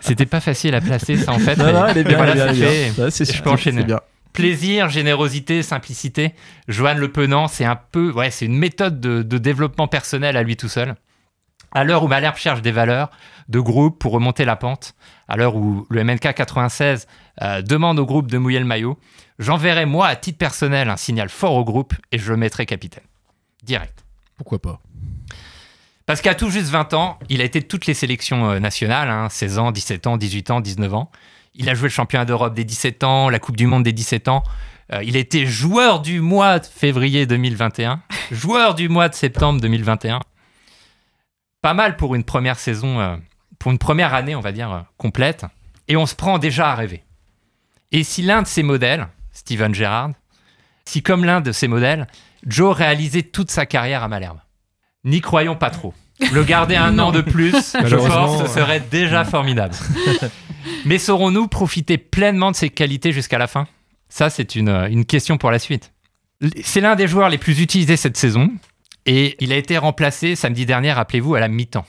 [SPEAKER 6] C'était pas facile à placer ça en fait.
[SPEAKER 2] Non,
[SPEAKER 6] mais-
[SPEAKER 2] non, elle est bien.
[SPEAKER 6] voilà,
[SPEAKER 2] elle est bien,
[SPEAKER 6] fait.
[SPEAKER 2] bien. Ouais, c'est
[SPEAKER 6] Je peux enchaîner.
[SPEAKER 2] Bien.
[SPEAKER 6] Plaisir, générosité, simplicité. Joanne Le Penant, c'est un peu, ouais, c'est une méthode de, de développement personnel à lui tout seul. À l'heure où Malherbe cherche des valeurs de groupe pour remonter la pente, à l'heure où le MNK 96 euh, demande au groupe de mouiller le maillot, j'enverrai moi à titre personnel un signal fort au groupe et je le mettrai capitaine. Direct.
[SPEAKER 2] Pourquoi pas?
[SPEAKER 6] Parce qu'à tout juste 20 ans, il a été de toutes les sélections euh, nationales, hein, 16 ans, 17 ans, 18 ans, 19 ans. Il a joué le championnat d'Europe des 17 ans, la Coupe du Monde des 17 ans. Euh, il été joueur du mois de février 2021, joueur du mois de septembre 2021. Pas mal pour une première saison, euh, pour une première année, on va dire, euh, complète. Et on se prend déjà à rêver. Et si l'un de ces modèles, Steven Gerrard, si comme l'un de ses modèles, Joe réalisait toute sa carrière à Malherbe N'y croyons pas trop. Le garder un an de plus, je
[SPEAKER 1] Malheureusement,
[SPEAKER 6] pense, ce serait déjà formidable. Mais saurons-nous profiter pleinement de ses qualités jusqu'à la fin? Ça, c'est une, une question pour la suite. C'est l'un des joueurs les plus utilisés cette saison et il a été remplacé samedi dernier, rappelez-vous, à la mi-temps.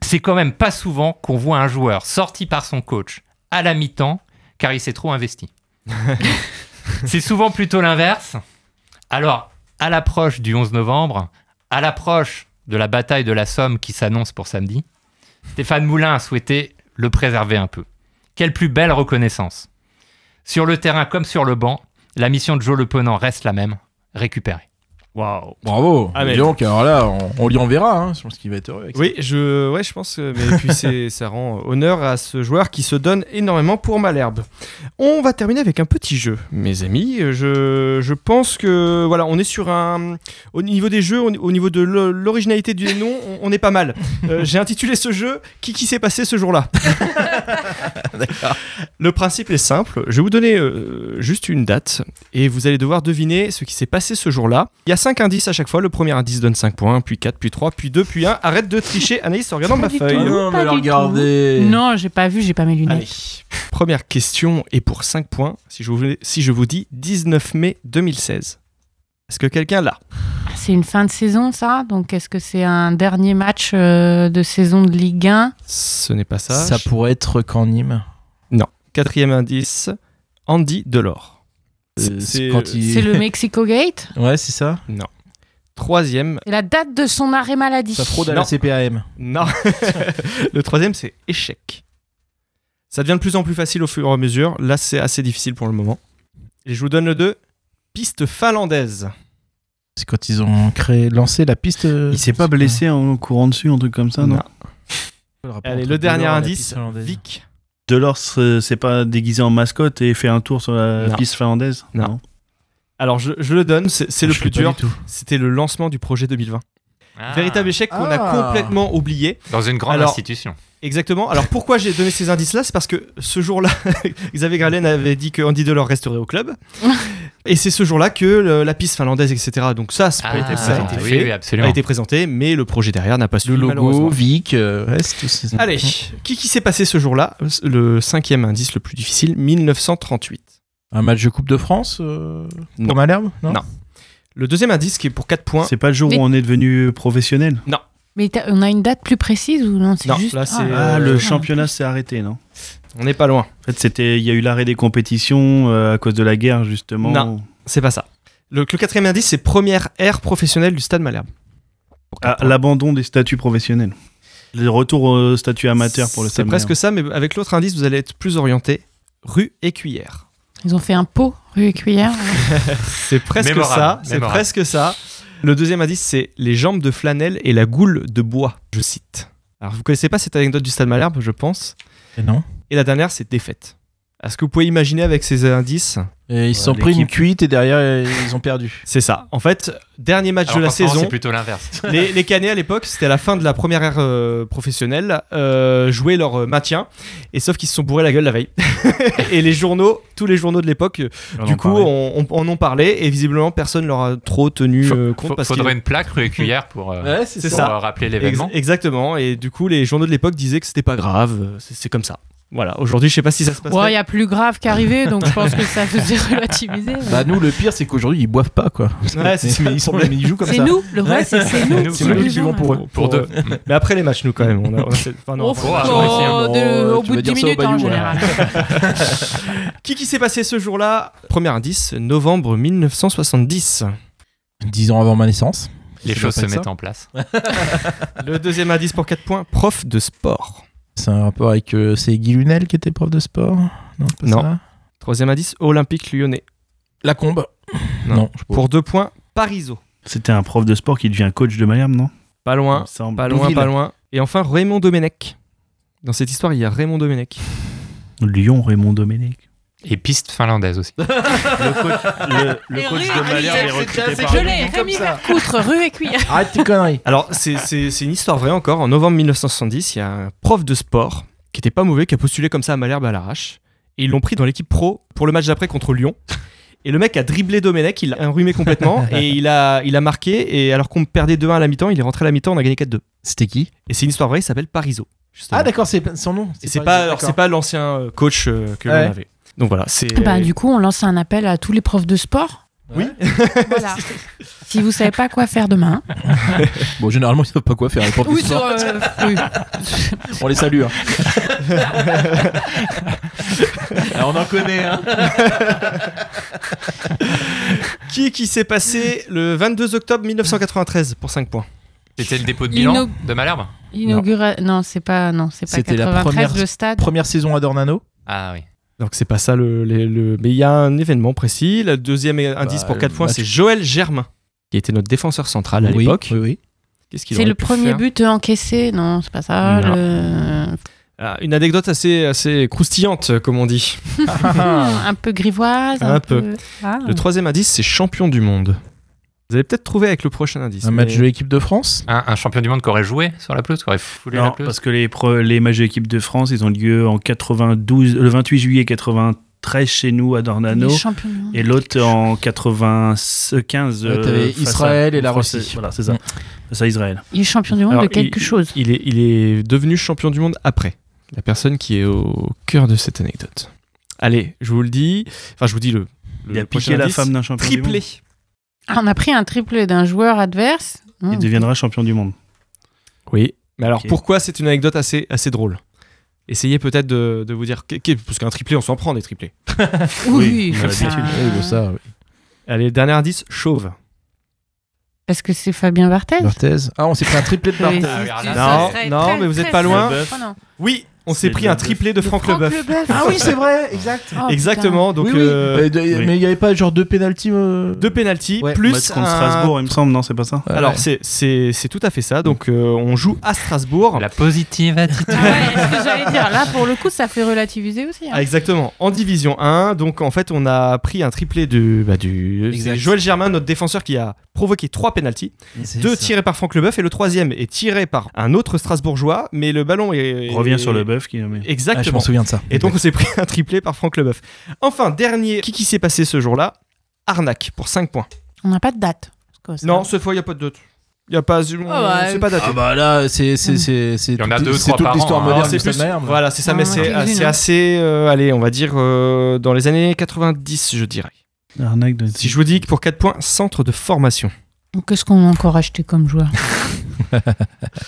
[SPEAKER 6] C'est quand même pas souvent qu'on voit un joueur sorti par son coach à la mi-temps car il s'est trop investi. C'est souvent plutôt l'inverse. Alors, à l'approche du 11 novembre, à l'approche de la bataille de la Somme qui s'annonce pour samedi, Stéphane Moulin a souhaité le préserver un peu. Quelle plus belle reconnaissance. Sur le terrain comme sur le banc, la mission de Joe Le Ponant reste la même, récupérer.
[SPEAKER 1] Waouh.
[SPEAKER 2] Bravo.
[SPEAKER 1] Ah, mais-
[SPEAKER 2] donc, alors là, on, on lui enverra. Hein. Je pense qu'il va être heureux. Avec ça.
[SPEAKER 1] Oui, je, ouais, je pense. que- Mais puis c'est, ça rend honneur à ce joueur qui se donne énormément pour Malherbe. On va terminer avec un petit jeu, mes amis. Je, je pense que voilà, on est sur un. Au niveau des jeux, au, au niveau de l'o- l'originalité du nom, on, on est pas mal. Euh, j'ai intitulé ce jeu Qui qui s'est passé ce jour-là? Le principe est simple. Je vais vous donner euh, juste une date et vous allez devoir deviner ce qui s'est passé ce jour-là. Il y a 5 indices à chaque fois. Le premier indice donne 5 points, puis 4, puis 3, puis 2, puis 1. Arrête de tricher, Anaïs, en regardant
[SPEAKER 5] Pas
[SPEAKER 1] ma feuille.
[SPEAKER 5] tout.
[SPEAKER 2] Ah non, mais regardez.
[SPEAKER 5] Non, j'ai pas vu, j'ai pas mes lunettes.
[SPEAKER 1] Allez. Première question et pour 5 points, si je, vous, si je vous dis 19 mai 2016. Est-ce que quelqu'un l'a?
[SPEAKER 5] C'est une fin de saison, ça? Donc, est-ce que c'est un dernier match euh, de saison de Ligue 1
[SPEAKER 1] Ce n'est pas ça.
[SPEAKER 2] Ça pourrait être quand Nîmes.
[SPEAKER 1] Quatrième indice, Andy Delors. C'est-
[SPEAKER 2] il-
[SPEAKER 5] le Mexico Gate
[SPEAKER 2] Ouais, c'est ça.
[SPEAKER 1] Troisième,
[SPEAKER 5] C'est la date de son arrêt maladie.
[SPEAKER 2] Ça fraude à
[SPEAKER 1] Non.
[SPEAKER 2] la CPAM.
[SPEAKER 1] non. le troisième, c'est échec. Ça devient de plus en plus facile au fur et à mesure. Là, c'est assez difficile pour le moment. Et je vous donne le 2. Piste finlandaise.
[SPEAKER 2] C'est quand ils ont créé, lancé la piste. euh,
[SPEAKER 7] Il s'est pas blessé en courant dessus, un truc comme ça, non,
[SPEAKER 1] Non. Allez, le dernier indice, Vic.
[SPEAKER 7] Delors euh, s'est pas déguisé en mascotte et fait un tour sur la
[SPEAKER 1] Non.
[SPEAKER 7] piste finlandaise
[SPEAKER 1] Non. Alors, je, je le donne, c'est le plus dur. C'était le lancement du projet 2020.
[SPEAKER 6] Ah,
[SPEAKER 1] Véritable échec qu'on a
[SPEAKER 2] Ah.
[SPEAKER 1] complètement oublié.
[SPEAKER 6] Dans une grande
[SPEAKER 1] Alors-
[SPEAKER 6] institution.
[SPEAKER 1] Exactement. Alors pourquoi j'ai donné ces indices-là? C'est parce que ce jour-là, Xavier Gralen avait dit que Andy Delors resterait au club. Et c'est ce jour-là que le- la piste finlandaise, etc. Donc ça, ça a
[SPEAKER 6] Ah,
[SPEAKER 1] été, ça a été
[SPEAKER 6] oui,
[SPEAKER 1] fait,
[SPEAKER 6] oui,
[SPEAKER 1] a été présenté, mais le projet derrière n'a pas
[SPEAKER 2] Le
[SPEAKER 1] suivi
[SPEAKER 2] logo,
[SPEAKER 1] malheureusement.
[SPEAKER 2] Vic, euh, ouais, c'est tout ça.
[SPEAKER 1] Allez, qui qui s'est passé ce jour-là Le cinquième indice le plus difficile, 1938.
[SPEAKER 2] Un match de Coupe de France euh,
[SPEAKER 1] Non.
[SPEAKER 2] pour Malherbe Non.
[SPEAKER 1] Non. Le deuxième indice qui est pour 4 points.
[SPEAKER 7] C'est pas le jour
[SPEAKER 5] Mais-
[SPEAKER 7] où on est devenu professionnel
[SPEAKER 5] Mais t'as- on a une date plus précise ou non C'est
[SPEAKER 1] Non,
[SPEAKER 5] juste.
[SPEAKER 1] là, c'est-
[SPEAKER 5] Ah,
[SPEAKER 7] Ah, le
[SPEAKER 1] non.
[SPEAKER 7] championnat s'est arrêté, non
[SPEAKER 1] On n'est pas loin.
[SPEAKER 7] En fait, c'était, il y a eu l'arrêt des compétitions euh, à cause de la guerre, justement.
[SPEAKER 1] Non. C'est pas ça. Le, le quatrième indice, c'est première ère professionnelle du Stade Malherbe.
[SPEAKER 7] Ah, l'abandon des statuts professionnels. Le retour au statut amateur pour le
[SPEAKER 1] C'est
[SPEAKER 7] Stade
[SPEAKER 1] presque
[SPEAKER 7] Malherbe.
[SPEAKER 1] ça, mais avec l'autre indice, vous allez être plus orienté. Rue Écuyère.
[SPEAKER 5] Ils ont fait un pot, rue Écuyère.
[SPEAKER 1] C'est presque
[SPEAKER 6] Mémorable,
[SPEAKER 1] ça. C'est presque ça. Le deuxième indice, c'est les jambes de flanelle et la goule de bois. Je cite. Alors, vous connaissez pas cette anecdote du Stade Malherbe, je pense?
[SPEAKER 2] Et non.
[SPEAKER 1] Et la dernière, c'est défaite. Est-ce que vous pouvez imaginer avec ces indices
[SPEAKER 2] Et ils se sont pris une cuite et derrière ils ont perdu.
[SPEAKER 1] C'est ça. En fait, dernier match
[SPEAKER 6] Alors
[SPEAKER 1] de la saison.
[SPEAKER 6] C'est plutôt l'inverse.
[SPEAKER 1] Les, les Canets à l'époque, c'était à la fin de la première ère euh, professionnelle, euh, jouaient leur euh, maintien, et sauf qu'ils se sont bourrés la gueule la veille. et les journaux, tous les journaux de l'époque, du coup, on, on- en ont parlé, et visiblement personne leur a trop tenu
[SPEAKER 6] Faut-
[SPEAKER 1] euh, compte
[SPEAKER 6] Faut-
[SPEAKER 1] parce
[SPEAKER 6] faudrait une plaque rue Écuyère pour,
[SPEAKER 2] Ouais,
[SPEAKER 1] c'est
[SPEAKER 6] pour,
[SPEAKER 1] ça.
[SPEAKER 6] rappeler l'événement.
[SPEAKER 1] Ex- exactement. Et du coup, les journaux de l'époque disaient que c'était pas grave, c'est comme ça. Voilà. Aujourd'hui, je sais pas si ça se passe.
[SPEAKER 5] Ouais, il y a plus grave qu'arrivé, donc je pense que ça faisait relativiser. mais-
[SPEAKER 2] Bah nous le pire c'est qu'aujourd'hui ils boivent pas quoi.
[SPEAKER 1] Ouais, c'est-
[SPEAKER 2] mais ils sont mais ils jouent comme
[SPEAKER 5] C'est
[SPEAKER 2] ça.
[SPEAKER 5] nous, le vrai, c'est c'est nous.
[SPEAKER 2] C'est nous qui
[SPEAKER 5] vivons,
[SPEAKER 2] vivons pour eux.
[SPEAKER 6] Pour deux.
[SPEAKER 1] Mais après les matchs, nous quand même. On a, on a enfin, non, enfin,
[SPEAKER 6] Oh, c'est
[SPEAKER 5] de- au bout de 10
[SPEAKER 2] dire ça au
[SPEAKER 5] minutes en général.
[SPEAKER 1] Qui qui s'est passé ce jour-là Premier indice, novembre 1970.
[SPEAKER 2] Dix ans avant ma naissance.
[SPEAKER 6] Les choses se mettent en place.
[SPEAKER 1] Le deuxième indice pour 4 points, prof de sport.
[SPEAKER 2] C'est un rapport avec euh, c'est Guy Lunel qui était prof de sport? Non, c'est pas
[SPEAKER 1] Non.
[SPEAKER 2] ça
[SPEAKER 1] Troisième indice, Olympique lyonnais.
[SPEAKER 2] La combe.
[SPEAKER 1] Non. Pour 2 points, Parisot.
[SPEAKER 7] C'était un prof de sport qui devient coach de Malherbe, non?
[SPEAKER 1] Pas loin, pas loin, pas loin. Et enfin, Raymond Domenech. Dans cette histoire, il y a Raymond Domenech.
[SPEAKER 7] Lyon, Raymond Domenech.
[SPEAKER 6] Et piste finlandaise aussi.
[SPEAKER 7] Le coach, le, le coach de Malherbe est recruté par
[SPEAKER 5] Je l'ai, Rémi Vercoutre, rue Écuyère.
[SPEAKER 2] Arrête tes conneries.
[SPEAKER 1] Alors, c'est- une histoire vraie encore. En novembre 1970, il y a un prof de sport qui était pas mauvais, qui a postulé comme ça à Malherbe à l'arrache. et ils l'ont pris dans l'équipe pro pour le match d'après contre Lyon. Et le mec a dribblé Domenech, il l'a enrhumé complètement et il a, il a marqué. Et alors qu'on perdait 2-1 à la mi-temps, il est rentré à la mi-temps, on a gagné 4-2.
[SPEAKER 2] C'était qui?
[SPEAKER 1] Et c'est une histoire vraie, il s'appelle justement.
[SPEAKER 2] Ah d'accord, c'est son nom.
[SPEAKER 1] Et c'est pas, alors, c'est pas l'ancien euh, coach euh, que
[SPEAKER 2] Ouais.
[SPEAKER 1] l'on avait. Donc voilà, c'est.
[SPEAKER 5] Bah, du coup, on lance un appel à tous les profs de sport.
[SPEAKER 1] Oui.
[SPEAKER 5] Voilà. si vous savez pas quoi faire demain.
[SPEAKER 2] Bon, généralement, ils savent pas quoi faire. les profs de
[SPEAKER 5] Oui,
[SPEAKER 2] sport.
[SPEAKER 5] sur, euh, oui.
[SPEAKER 2] On les salue. hein. Alors, on en connaît. Hein.
[SPEAKER 1] Qui qui s'est passé le 22 octobre 1993 pour 5 points?
[SPEAKER 6] C'était le dépôt de bilan
[SPEAKER 5] Inno-
[SPEAKER 6] de Malherbe?
[SPEAKER 5] Inaugura... Non, c'est pas, non, c'est pas
[SPEAKER 2] C'était la
[SPEAKER 5] 93
[SPEAKER 2] première-
[SPEAKER 5] le stade.
[SPEAKER 2] Première saison à Dornano.
[SPEAKER 6] Ah oui.
[SPEAKER 1] Donc c'est pas ça le, le- le- Mais il y a un événement précis. Le deuxième indice pour
[SPEAKER 2] le
[SPEAKER 1] 4 points,
[SPEAKER 2] match.
[SPEAKER 1] c'est Joël Germain, qui était notre défenseur central à
[SPEAKER 2] Oui,
[SPEAKER 1] l'époque.
[SPEAKER 2] Oui, oui.
[SPEAKER 1] Qu'est-ce qu'il
[SPEAKER 5] C'est le
[SPEAKER 1] pu
[SPEAKER 5] premier
[SPEAKER 1] faire
[SPEAKER 5] but encaissé. Non, c'est pas ça. Le-
[SPEAKER 1] Ah, Une anecdote assez, assez croustillante, comme on dit.
[SPEAKER 5] un peu grivoise. Un,
[SPEAKER 1] Un peu.
[SPEAKER 5] Ah.
[SPEAKER 1] Le troisième indice, c'est champion du monde. Vous allez peut-être trouver avec le prochain indice.
[SPEAKER 2] Un match de l'équipe de France.
[SPEAKER 6] Un, un champion du monde qui aurait joué sur la pelouse, qui aurait foulé la
[SPEAKER 7] Non,
[SPEAKER 6] pelouse.
[SPEAKER 7] parce que les, pro- les matchs de l'équipe de France, ils ont lieu en 92, le 28 juillet 93 chez nous à Dornano. Et l'autre en 95.
[SPEAKER 2] Ouais, t'avais
[SPEAKER 7] euh,
[SPEAKER 2] Israël
[SPEAKER 7] à-
[SPEAKER 2] et la
[SPEAKER 7] à-
[SPEAKER 2] Russie.
[SPEAKER 7] Voilà, c'est ça.
[SPEAKER 2] Mm.
[SPEAKER 7] Face à Israël.
[SPEAKER 5] Il est champion du monde
[SPEAKER 1] Alors,
[SPEAKER 5] de quelque
[SPEAKER 1] il-
[SPEAKER 5] chose.
[SPEAKER 1] Il est, il est devenu champion du monde après. La personne qui est au cœur de cette anecdote. Allez, je vous le dis. Enfin, je vous dis le. le
[SPEAKER 7] Il a
[SPEAKER 1] prochain
[SPEAKER 7] piqué la
[SPEAKER 1] indice.
[SPEAKER 7] femme d'un champion du
[SPEAKER 1] Triplé.
[SPEAKER 7] monde.
[SPEAKER 5] Ah, on a pris un triplé d'un joueur adverse.
[SPEAKER 7] Il
[SPEAKER 5] Hmm.
[SPEAKER 7] deviendra champion du monde.
[SPEAKER 1] Oui. Mais alors, pourquoi c'est une anecdote assez, assez drôle? Essayez peut-être de, de vous dire. Parce qu'un triplé, on s'en prend des triplés.
[SPEAKER 5] Oui,
[SPEAKER 7] on a
[SPEAKER 2] Oui, ça, oui.
[SPEAKER 1] Allez, dernier indice chauve.
[SPEAKER 5] Parce que c'est Fabien Barthez?
[SPEAKER 2] Barthez. Ah, on s'est pris un triplé de Barthez.
[SPEAKER 6] Ah
[SPEAKER 1] Non,
[SPEAKER 5] très,
[SPEAKER 1] mais vous
[SPEAKER 5] très
[SPEAKER 1] êtes pas loin.
[SPEAKER 5] Oh, non.
[SPEAKER 1] Oui, on s'est pris un triplé de Franck
[SPEAKER 5] Franck
[SPEAKER 1] Leboeuf.
[SPEAKER 5] Leboeuf.
[SPEAKER 2] Ah oui, c'est vrai, exact.
[SPEAKER 5] Oh,
[SPEAKER 1] Exactement. Donc,
[SPEAKER 2] oui, oui.
[SPEAKER 1] euh,
[SPEAKER 2] de-
[SPEAKER 7] oui.
[SPEAKER 2] Mais il n'y avait pas genre deux pénalties. euh,
[SPEAKER 1] deux pénalties
[SPEAKER 2] Ouais.
[SPEAKER 1] plus
[SPEAKER 7] Match contre
[SPEAKER 1] un-
[SPEAKER 7] Strasbourg, il me semble, non, c'est pas ça
[SPEAKER 2] Ouais.
[SPEAKER 1] Alors, c'est- c'est c'est tout à fait ça. Donc, euh, on joue à Strasbourg.
[SPEAKER 6] La positive attitude.
[SPEAKER 5] Ah ouais, c'est ce que j'allais dire. Là, pour le coup, ça fait relativiser aussi. hein.
[SPEAKER 1] Ah, exactement, en division 1. Donc en fait, on a pris un triplé du, bah, du Joël Germain, notre défenseur, qui a provoqué trois pénalties. Deux
[SPEAKER 2] ça.
[SPEAKER 1] tirés par Franck Leboeuf et le troisième est tiré par un autre Strasbourgeois, mais le ballon est.
[SPEAKER 7] Revient sur le bœuf qui mais-
[SPEAKER 2] Ah, je
[SPEAKER 1] Exactement.
[SPEAKER 2] m'en souviens de ça.
[SPEAKER 1] et donc on s'est pris un triplé par Franck Leboeuf. Enfin, dernier, qui qui s'est passé ce jour-là? Arnaque pour 5 points.
[SPEAKER 5] On n'a pas de date.
[SPEAKER 1] Non, cette fois, il n'y a pas de date. Il n'y a pas.
[SPEAKER 5] bah,
[SPEAKER 1] c'est pas daté.
[SPEAKER 2] Ah bah là, c'est c'est c'est c'est
[SPEAKER 6] Il y en a
[SPEAKER 2] toute-
[SPEAKER 6] deux,
[SPEAKER 2] c'est
[SPEAKER 6] trois
[SPEAKER 2] toute
[SPEAKER 6] par
[SPEAKER 2] l'histoire
[SPEAKER 6] hein.
[SPEAKER 2] moderne Stade
[SPEAKER 1] plus-
[SPEAKER 2] Malherbe.
[SPEAKER 1] Voilà, c'est ça, mais
[SPEAKER 5] Ah,
[SPEAKER 1] c'est
[SPEAKER 5] quelques-unes,
[SPEAKER 1] c'est
[SPEAKER 5] hein.
[SPEAKER 1] assez. euh, allez, on va dire euh, dans les années 90, je dirais.
[SPEAKER 7] Arnaque de-
[SPEAKER 1] Si je vous dis que pour 4 points, centre de formation.
[SPEAKER 5] Qu'est-ce qu'on a encore acheté comme joueur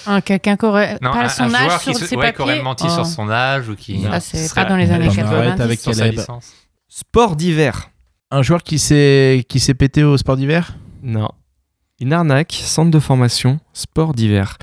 [SPEAKER 5] Un Quelqu'un qui aurait
[SPEAKER 6] Non,
[SPEAKER 5] pas
[SPEAKER 6] un,
[SPEAKER 5] son
[SPEAKER 6] un
[SPEAKER 5] âge sur
[SPEAKER 6] qui, se-
[SPEAKER 5] ses
[SPEAKER 6] ouais, qui
[SPEAKER 5] papiers.
[SPEAKER 6] aurait menti
[SPEAKER 5] Oh.
[SPEAKER 6] sur son âge ou qui.
[SPEAKER 5] Ça, c'est pas dans les années
[SPEAKER 2] J'en arrête
[SPEAKER 5] 90.
[SPEAKER 2] avec
[SPEAKER 6] sur sa licence.
[SPEAKER 1] Sport d'hiver.
[SPEAKER 2] Un joueur qui s'est qui s'est pété au sport d'hiver?
[SPEAKER 1] Non. Une arnaque, centre de formation, sport d'hiver.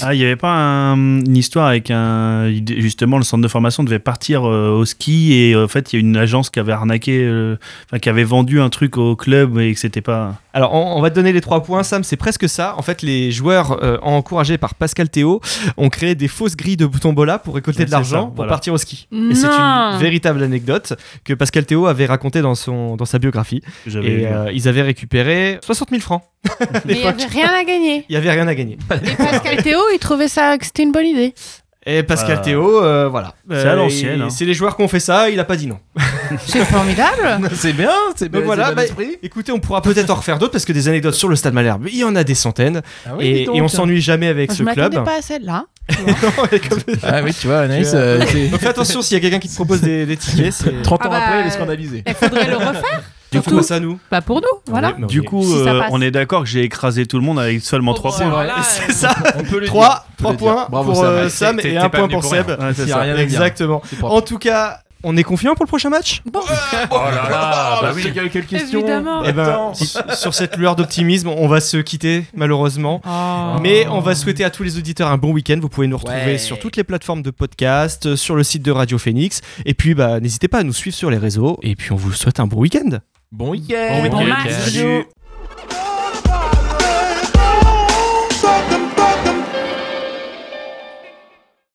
[SPEAKER 7] Ah, il n'y avait pas un- une histoire avec un. Justement, le centre de formation devait partir euh, au ski et euh, en fait, il y a une agence qui avait arnaqué, euh, enfin, qui avait vendu un truc au club et que c'était pas.
[SPEAKER 1] Alors, on, on va te donner les trois points, Sam. C'est presque ça. En fait, les joueurs, euh, encouragés par Pascal Théo, ont créé des fausses grilles de tombola pour récolter
[SPEAKER 7] Ouais,
[SPEAKER 1] de l'argent pour
[SPEAKER 7] voilà.
[SPEAKER 1] partir au ski. Et c'est
[SPEAKER 5] Non.
[SPEAKER 1] une véritable anecdote que Pascal Théo avait racontée dans, son, dans sa biographie. Et euh, ils avaient récupéré 60 000 francs.
[SPEAKER 5] Mais il n'y avait rien à gagner.
[SPEAKER 1] Il n'y avait rien à gagner.
[SPEAKER 5] Et Pascal Théo, il trouvait ça que c'était une bonne idée.
[SPEAKER 1] Et Pascal
[SPEAKER 7] Euh,
[SPEAKER 1] Théo, euh, voilà.
[SPEAKER 7] c'est à l'ancienne,
[SPEAKER 1] et
[SPEAKER 7] hein.
[SPEAKER 1] C'est les joueurs qui ont fait ça, il a pas dit non.
[SPEAKER 5] C'est formidable.
[SPEAKER 2] C'est bien, c'est
[SPEAKER 1] Donc voilà, bah, écoutez, on pourra peut-être en refaire d'autres parce que des anecdotes sur le Stade Malherbe, il y en a des centaines.
[SPEAKER 2] Ah
[SPEAKER 1] et, et on s'ennuie jamais avec
[SPEAKER 5] Je
[SPEAKER 1] ce club.
[SPEAKER 5] pas à celle-là.
[SPEAKER 1] Comme-
[SPEAKER 2] Ah oui, tu vois, Anaïs, euh,
[SPEAKER 1] Donc fais attention s'il y a quelqu'un qui te propose des, des tickets. c'est-
[SPEAKER 2] 30 ans
[SPEAKER 5] Ah bah,
[SPEAKER 2] après, elle est scandalisée.
[SPEAKER 5] Il faudrait le refaire. Surtout,
[SPEAKER 1] fais ça nous
[SPEAKER 5] pas pour nous, voilà.
[SPEAKER 7] Du
[SPEAKER 1] on est-
[SPEAKER 7] coup,
[SPEAKER 5] Si
[SPEAKER 7] euh, on est d'accord que j'ai écrasé tout le monde avec seulement 3
[SPEAKER 5] Oh,
[SPEAKER 7] points.
[SPEAKER 5] voilà,
[SPEAKER 1] C'est ça.
[SPEAKER 2] On peut le
[SPEAKER 1] 3,
[SPEAKER 2] dire. On peut le dire.
[SPEAKER 1] points
[SPEAKER 2] Bravo,
[SPEAKER 1] pour
[SPEAKER 2] Sam.
[SPEAKER 1] euh, et
[SPEAKER 6] t'es
[SPEAKER 1] 1
[SPEAKER 6] pas
[SPEAKER 1] point pour. Seb.
[SPEAKER 7] C'est ça.
[SPEAKER 1] Exactement. En tout cas, on est confiant pour le prochain match?
[SPEAKER 5] Bon,
[SPEAKER 6] Oh là là, bah oui.
[SPEAKER 2] Quelle question
[SPEAKER 5] Évidemment.
[SPEAKER 1] Eh ben, sur cette lueur d'optimisme, on va se quitter malheureusement.
[SPEAKER 5] Oh.
[SPEAKER 1] Mais on va souhaiter à tous les auditeurs un bon week-end. Vous pouvez nous retrouver
[SPEAKER 2] Ouais.
[SPEAKER 1] sur toutes les plateformes de podcast, euh, sur le site de Radio Phoenix. Et puis, bah, n'hésitez pas à nous suivre sur les réseaux. Et puis, on vous souhaite un bon week-end.
[SPEAKER 2] Bon week-end.
[SPEAKER 6] Bon
[SPEAKER 5] Bon
[SPEAKER 6] week-end.